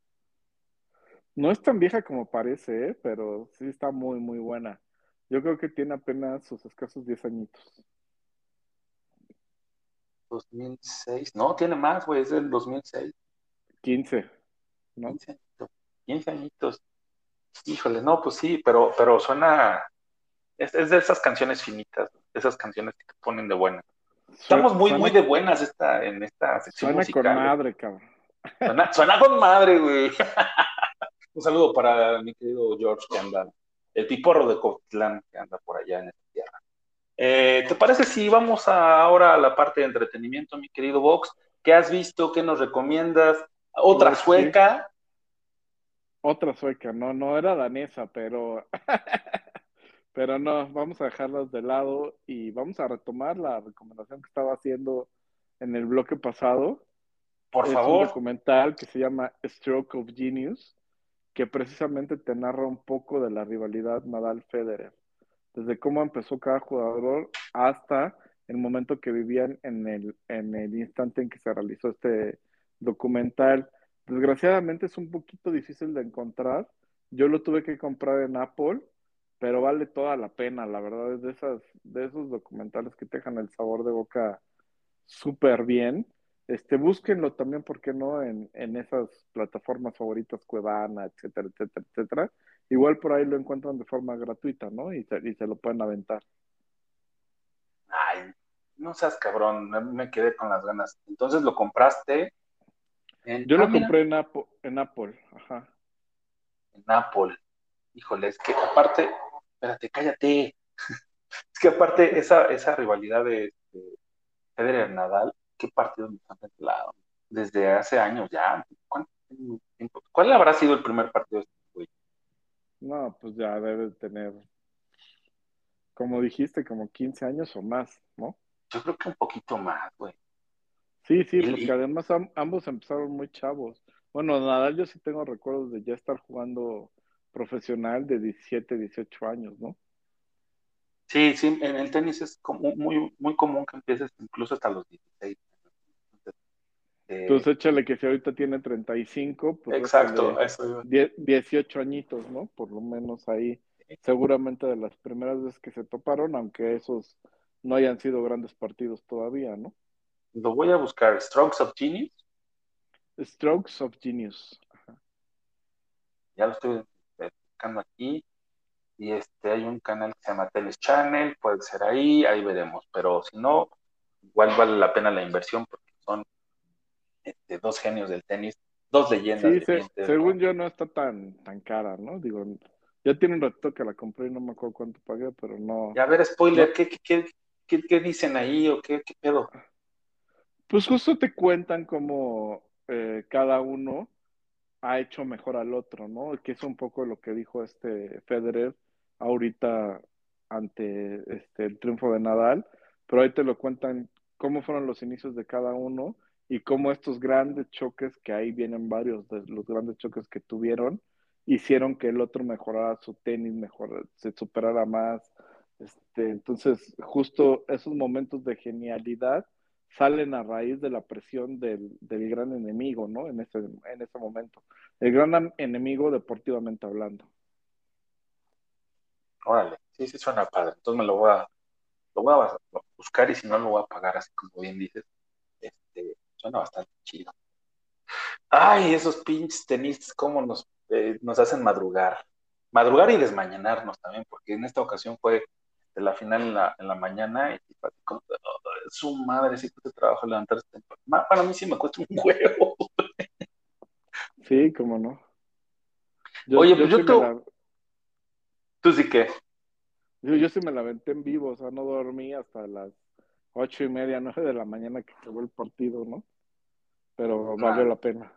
No es tan vieja como parece, ¿eh? pero sí está muy, muy buena. Yo creo que tiene apenas sus escasos 10 añitos. 2006. No, tiene más, güey, es del 2006. 15, ¿no? 15 añitos. 15 añitos. Híjole, no, pues sí, pero, pero suena. Es, es de esas canciones finitas, de esas canciones que te ponen de buena. Estamos muy, Suena- muy de buenas esta, en esta sección Suena musical. con güey. madre, cabrón. Suena, suena con madre, güey. Un saludo para mi querido George que anda, el piporro de Cotlán que anda por allá en esta tierra. Eh, ¿Te parece si vamos a- ahora a la parte de entretenimiento, mi querido Vox? ¿Qué has visto? ¿Qué nos recomiendas? ¿Otra Pues sí. sueca? Otra sueca, no, no era danesa, pero, pero no, vamos a dejarlas de lado y vamos a retomar la recomendación que estaba haciendo en el bloque pasado. Por es un favor. documental que se llama Stroke of Genius, que precisamente te narra un poco de la rivalidad Nadal-Federer, desde cómo empezó cada jugador hasta el momento que vivían en el, en el instante en que se realizó este documental. Desgraciadamente es un poquito difícil de encontrar. Yo lo tuve que comprar en Apple, pero vale toda la pena, la verdad, es de esas, de esos documentales que te dejan el sabor de boca súper bien. Este, búsquenlo también, ¿por qué no? En, en esas plataformas favoritas, Cuevana, etcétera, etcétera, etcétera. Igual por ahí lo encuentran de forma gratuita, ¿no? Y se, y se lo pueden aventar. Ay, no seas cabrón, me- me quedé con las ganas. Entonces lo compraste en, Yo ah, lo mira, compré en Apple, en Apple, ajá. en Apple. Híjole, es que aparte, espérate, cállate. Es que aparte, esa, esa rivalidad de, de Federer Nadal, qué partido nos han regalado desde hace años ya. ¿Cuál habrá sido el primer partido de este güey? No, pues ya debe de tener, como dijiste, como 15 años o más, ¿no? Yo creo que un poquito más, güey. Sí, sí, porque y- además am- ambos empezaron muy chavos. Bueno, Nadal yo sí tengo recuerdos de ya estar jugando profesional de 17, 18 años, ¿no? Sí, sí, en el tenis es como muy, muy común que empieces incluso hasta los 16. Entonces, Entonces échale que si ahorita tiene 35, pues exacto, eso iba. 10 18 añitos, ¿no? Por lo menos ahí, seguramente de las primeras veces que se toparon, aunque esos no hayan sido grandes partidos todavía, ¿no? Lo voy a buscar. Strokes of Genius. Strokes of Genius. Ya lo estoy buscando aquí. Y este, hay un canal que se llama Tennis Channel, puede ser ahí, ahí veremos. Pero si no, igual vale la pena la inversión porque este, dos genios del tenis, dos leyendas Sí, se- según ¿no? yo no está tan, tan cara, ¿no? Digo, ya tiene un ratito que la compré y no me acuerdo cuánto pagué, pero no. Y a ver, spoiler, No. ¿qué, qué, qué, qué- qué dicen ahí o qué, qué pedo? Pues justo te cuentan cómo eh, cada uno ha hecho mejor al otro, ¿no? Que es un poco lo que dijo este Federer ahorita ante este, el triunfo de Nadal, pero ahí te lo cuentan cómo fueron los inicios de cada uno y cómo estos grandes choques, que ahí vienen varios de los grandes choques que tuvieron, hicieron que el otro mejorara su tenis, mejor, se superara más. Este, entonces, justo esos momentos de genialidad salen a raíz de la presión del, del gran enemigo, ¿no? En ese, en ese momento. El gran enemigo deportivamente hablando. Órale, sí, sí suena padre. Entonces me lo voy a, lo voy a buscar y si no lo voy a pagar así como bien dices. Suena bastante chido. Ay, esos pinches tenistas, cómo nos, eh, nos hacen madrugar. Madrugar y desmañanarnos también, porque en esta ocasión fue de la final en la, en la mañana y como, "Oh, su madre, sí cuesta trabajo levantarse temprano. Para mí sí me cuesta un huevo. Sí, cómo no. Oye, pues yo sí te- me la, Tú sí que, yo, yo sí me la aventé en vivo, o sea, no dormí hasta las ocho y media, nueve de la mañana que acabó el partido, ¿no? Pero valió Ah. la pena.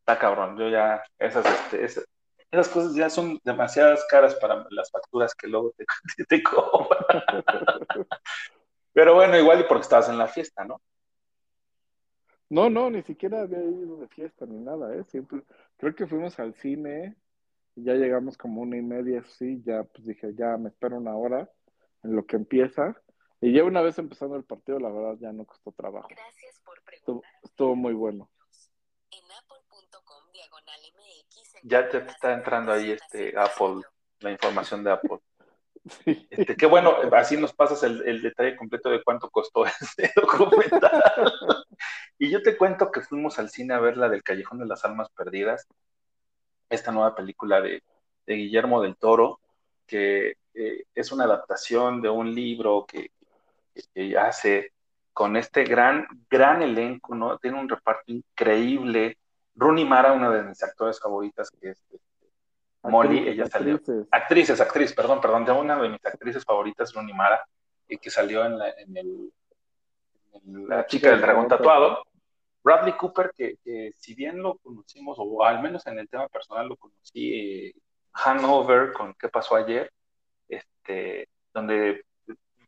está cabrón, yo ya, esas, este, esas, esas cosas ya son demasiadas caras para las facturas que luego te, te cobran. Pero bueno, igual y porque estabas en la fiesta, ¿no? No, no, ni siquiera había ido de fiesta ni nada, ¿eh? Siempre, creo que fuimos al cine Y ya llegamos como una y media, sí, ya pues dije, ya me espero una hora en lo que empieza. Y ya una vez empezando el partido, la verdad ya no costó trabajo. Gracias por Estuvo, preguntar. estuvo muy bueno. En apple.com diagonal MX Ya te está entrando ahí este Apple, la información de Apple. Sí. Este, qué bueno, así nos pasas el, el detalle completo de cuánto costó ese documental. Y yo te cuento que fuimos al cine a ver la del Callejón de las Almas Perdidas, esta nueva película de, de Guillermo del Toro, que eh, es una adaptación de un libro que, que- hace con este gran, gran elenco, ¿no? Tiene un reparto increíble. Rooney Mara, una de mis actores favoritas, que es este, Molly, Actrices, ella salió. actrices. Actrices, actriz, perdón, perdón, de una de mis actrices favoritas, Rooney Mara, y que salió en, la, en, el, en La chica del dragón tatuado. Bradley Cooper, que, que si bien lo conocimos, o al menos en el tema personal lo conocí, eh, Hanover con ¿Qué pasó ayer? Este, donde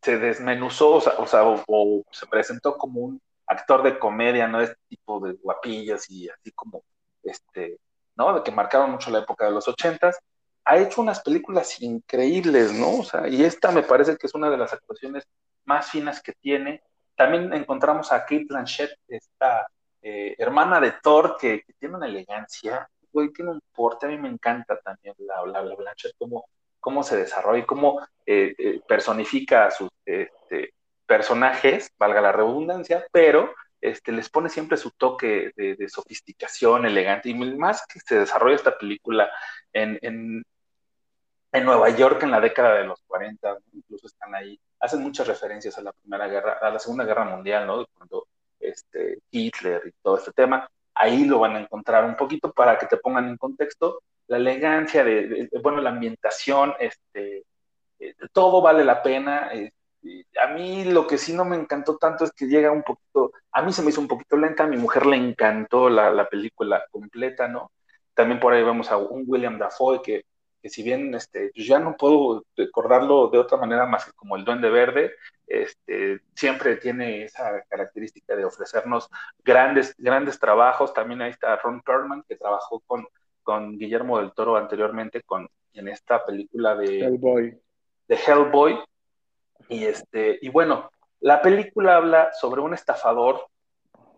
se desmenuzó, o sea, o, se presentó como un actor de comedia, ¿no? Este tipo de guapillas y así como, este, ¿no? De que marcaron mucho la época de los ochentas. Ha hecho unas películas increíbles, ¿no? O sea, y esta me parece que es una de las actuaciones más finas que tiene. También encontramos a Kate Blanchett, esta eh, hermana de Thor, que, que tiene una elegancia, güey, tiene un porte, a mí me encanta también la, la, la Blanchett, cómo, cómo se desarrolla y cómo eh, eh, personifica a sus este, personajes, valga la redundancia, pero este, les pone siempre su toque de, sofisticación, elegante, y más que se desarrolla esta película en, Nueva York en la década de los 40, ¿no? incluso están ahí, hacen muchas referencias a la Primera Guerra, a la Segunda Guerra Mundial, ¿no? Cuando este, Hitler y todo este tema, ahí lo van a encontrar un poquito para que te pongan en contexto la elegancia de, bueno, la ambientación, este, eh, todo vale la pena. Eh, a mí lo que sí no me encantó tanto es que llega un poquito, a mí se me hizo un poquito lenta, a mi mujer le encantó la, la película completa, ¿no? También por ahí vemos a un William Dafoe que, que si bien este, pues ya no puedo recordarlo de otra manera más que como el Duende Verde, este, siempre tiene esa característica de ofrecernos grandes, grandes trabajos. También ahí está Ron Perlman, que trabajó con, con Guillermo del Toro anteriormente con, en esta película de Hellboy. de Hellboy. Y, este, y bueno, la película habla sobre un estafador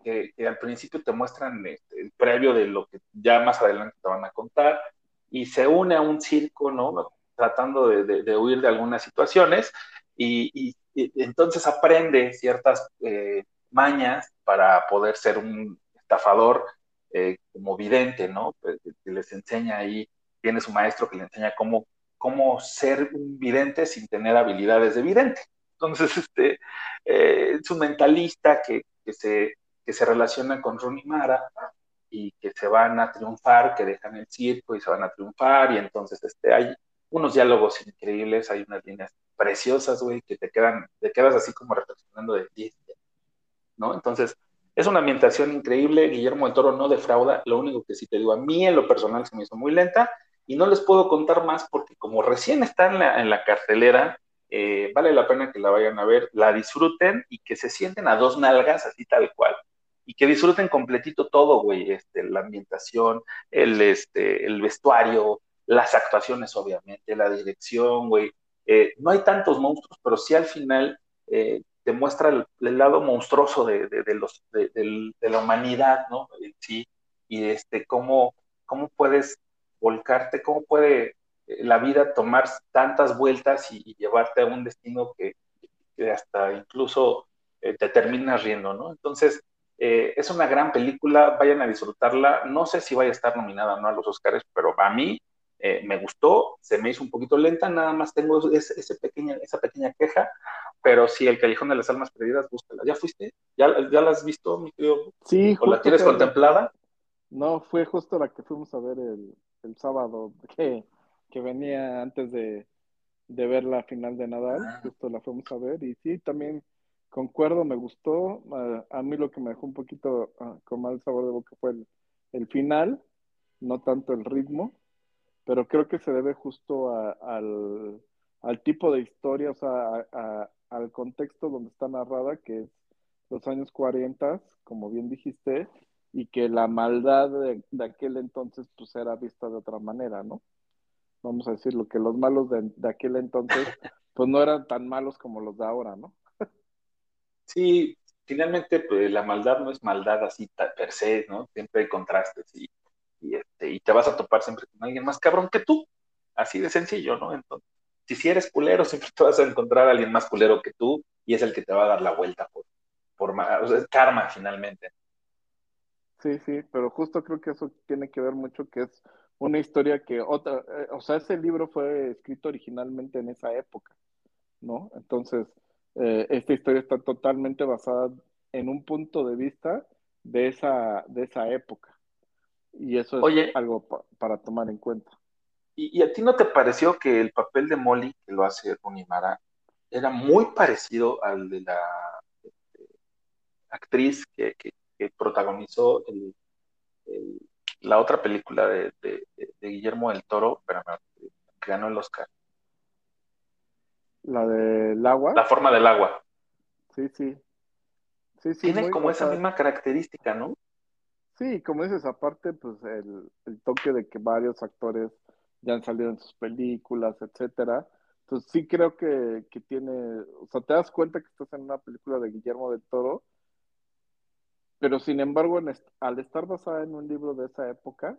que, que al principio te muestran este, el previo de lo que ya más adelante te van a contar y se une a un circo, ¿no? Tratando de, de, de huir de algunas situaciones y, y, y entonces aprende ciertas eh, mañas para poder ser un estafador eh, como vidente, ¿no? Pues, les enseña ahí, tiene su maestro que le enseña cómo cómo ser un vidente sin tener habilidades de vidente. Entonces, este, eh, es un mentalista que, que, se, que se relaciona con Ronnie Mara y que se van a triunfar, que dejan el circo y se van a triunfar, y entonces este, hay unos diálogos increíbles, hay unas líneas preciosas, güey, que te quedan, te quedas así como reflexionando de ti, ¿no? Entonces, es una ambientación increíble, Guillermo del Toro no defrauda, lo único que sí te digo, a mí en lo personal se me hizo muy lenta, y no les puedo contar más porque como recién está en la, en cartelera, eh, vale la pena que la vayan a ver, la disfruten y que se sienten a dos nalgas así tal cual. Y que disfruten completito todo, güey, este, la ambientación, el, este, el vestuario, las actuaciones, obviamente, la dirección, güey. Eh, no hay tantos monstruos, pero sí al final eh, te muestra el, el, lado monstruoso de, de, de los, de, de, la humanidad, ¿no? Sí, y este, cómo, cómo puedes volcarte, cómo puede la vida tomar tantas vueltas y, y llevarte a un destino que, que hasta incluso eh, te terminas riendo, ¿no? Entonces, eh, es una gran película, vayan a disfrutarla. No sé si vaya a estar nominada no a los Oscars, pero a mí eh, me gustó, se me hizo un poquito lenta, nada más tengo ese, ese pequeña, esa pequeña queja, pero sí, El Callejón de las Almas Perdidas, búscala. ¿Ya fuiste? ¿Ya, ya la has visto, mi querido? Sí, ¿O la tienes contemplada? No, fue justo la que fuimos a ver el, el sábado, que, que venía antes de, de, ver la final de Nadal, ah. justo la fuimos a ver, y sí, también concuerdo, me gustó, a, a mí lo que me dejó un poquito uh, con mal sabor de boca fue el, el, final, no tanto el ritmo, pero creo que se debe justo a, al, al, tipo de historia, o sea, a, al contexto donde está narrada, que es los años 40, como bien dijiste, y que la maldad de, de, aquel entonces pues era vista de otra manera, ¿no? vamos a decirlo, que los malos de, de aquel entonces, pues no eran tan malos como los de ahora, ¿no? Sí, finalmente pues, la maldad no es maldad así per se, ¿no? Siempre hay contrastes y, y, este, y te vas a topar siempre con alguien más cabrón que tú, así de sencillo, ¿no? Entonces, si, si eres culero, siempre te vas a encontrar a alguien más culero que tú y es el que te va a dar la vuelta por, por ma- o sea, es karma finalmente. Sí, sí, pero justo creo que eso tiene que ver mucho que es una historia que otra, eh, o sea, ese libro fue escrito originalmente en esa época, ¿no? Entonces, eh, esta historia está totalmente basada en un punto de vista de esa, de esa época. Y eso es Oye. algo pa- para tomar en cuenta. ¿Y, y a ti no te pareció que el papel de Molly, que lo hace Rooney Mara, era muy parecido al de la este, actriz que, que- que protagonizó el- el- la otra película de, de- de- de Guillermo del Toro, espérame, que ganó el Oscar? La del agua, La forma del agua. sí, sí. Sí, sí, Tiene como esa misma característica, ¿no? Sí, como dices, aparte, pues el, el toque de que varios actores ya han salido en sus películas, etcétera. Entonces sí creo que, que tiene, o sea, te das cuenta que estás en una película de Guillermo del Toro, pero sin embargo, en est- al estar basada en un libro de esa época,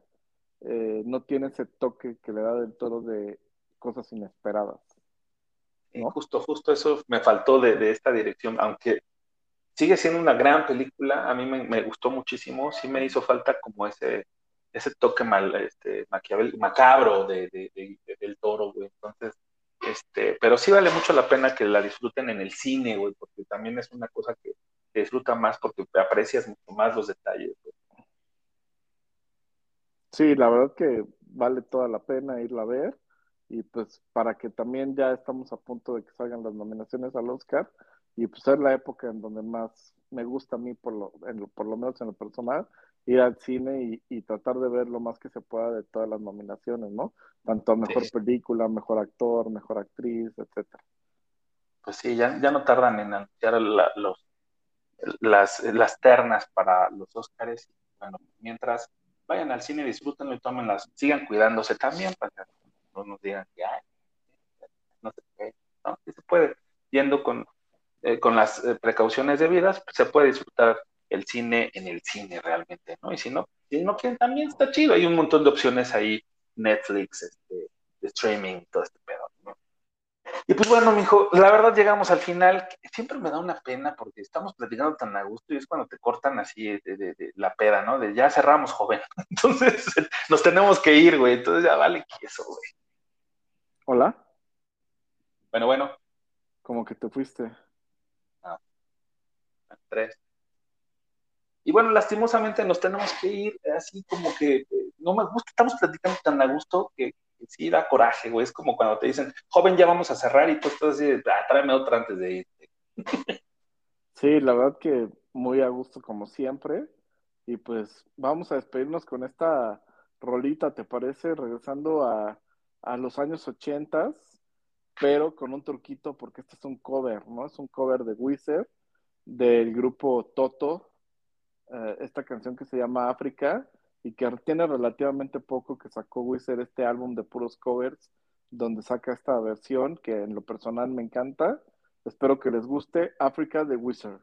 eh, no tiene ese toque que le da del Toro de cosas inesperadas. Justo, justo eso me faltó de, de esta dirección, aunque sigue siendo una gran película, a mí me, me gustó muchísimo, sí me hizo falta como ese, ese toque mal, este, macabro de, de- de- de- del toro, güey. Entonces, este, pero sí vale mucho la pena que la disfruten en el cine, güey, porque también es una cosa que se disfruta más porque aprecias mucho más los detalles. Sí, la verdad que vale toda la pena irla a ver y pues para que también ya estamos a punto de que salgan las nominaciones al Oscar y pues es la época en donde más me gusta a mí por lo, en lo- por lo menos en lo personal ir al cine y, y tratar de ver lo más que se pueda de todas las nominaciones, ¿no? Tanto a mejor Sí. película, mejor actor, mejor actriz, etcétera. Pues sí, ya, ya no tardan en anunciar la- los, las, las ternas para los Oscars. Bueno, mientras vayan al cine, disfrútenlo y tómenlas, sigan cuidándose también para que no nos digan que "Ay, no se puede, no, se puede. Yendo con, eh, con las eh, precauciones debidas, pues, se puede disfrutar el cine en el cine realmente, ¿no? Y si no, si no quieren, también está chido. Hay un montón de opciones ahí, Netflix, este, de streaming, todo este pedo, ¿no? Y pues bueno, mijo, la verdad llegamos al final. Siempre me da una pena porque estamos platicando tan a gusto y es cuando te cortan así de, de- de la peda, ¿no? De ya cerramos, joven. Entonces nos tenemos que ir, güey. Entonces ya vale que eso, güey. Hola, Bueno, bueno, como que te fuiste. tres. Y bueno, lastimosamente nos tenemos que ir así como que eh, no me gusta, estamos platicando tan a gusto que, sí da coraje, güey. Es como cuando te dicen, joven, ya vamos a cerrar y tú estás así, "Ah, tráeme otra antes de irte. Sí, la verdad que muy a gusto como siempre. Y pues vamos a despedirnos con esta rolita, ¿te parece? Regresando a, a los años ochentas, pero con un truquito porque este es un cover, ¿no? Es un cover de Wizard del grupo Toto, eh, esta canción que se llama África y que tiene relativamente poco que sacó Wizard este álbum de puros covers, donde saca esta versión que en lo personal me encanta. Espero que les guste. África de Wizard.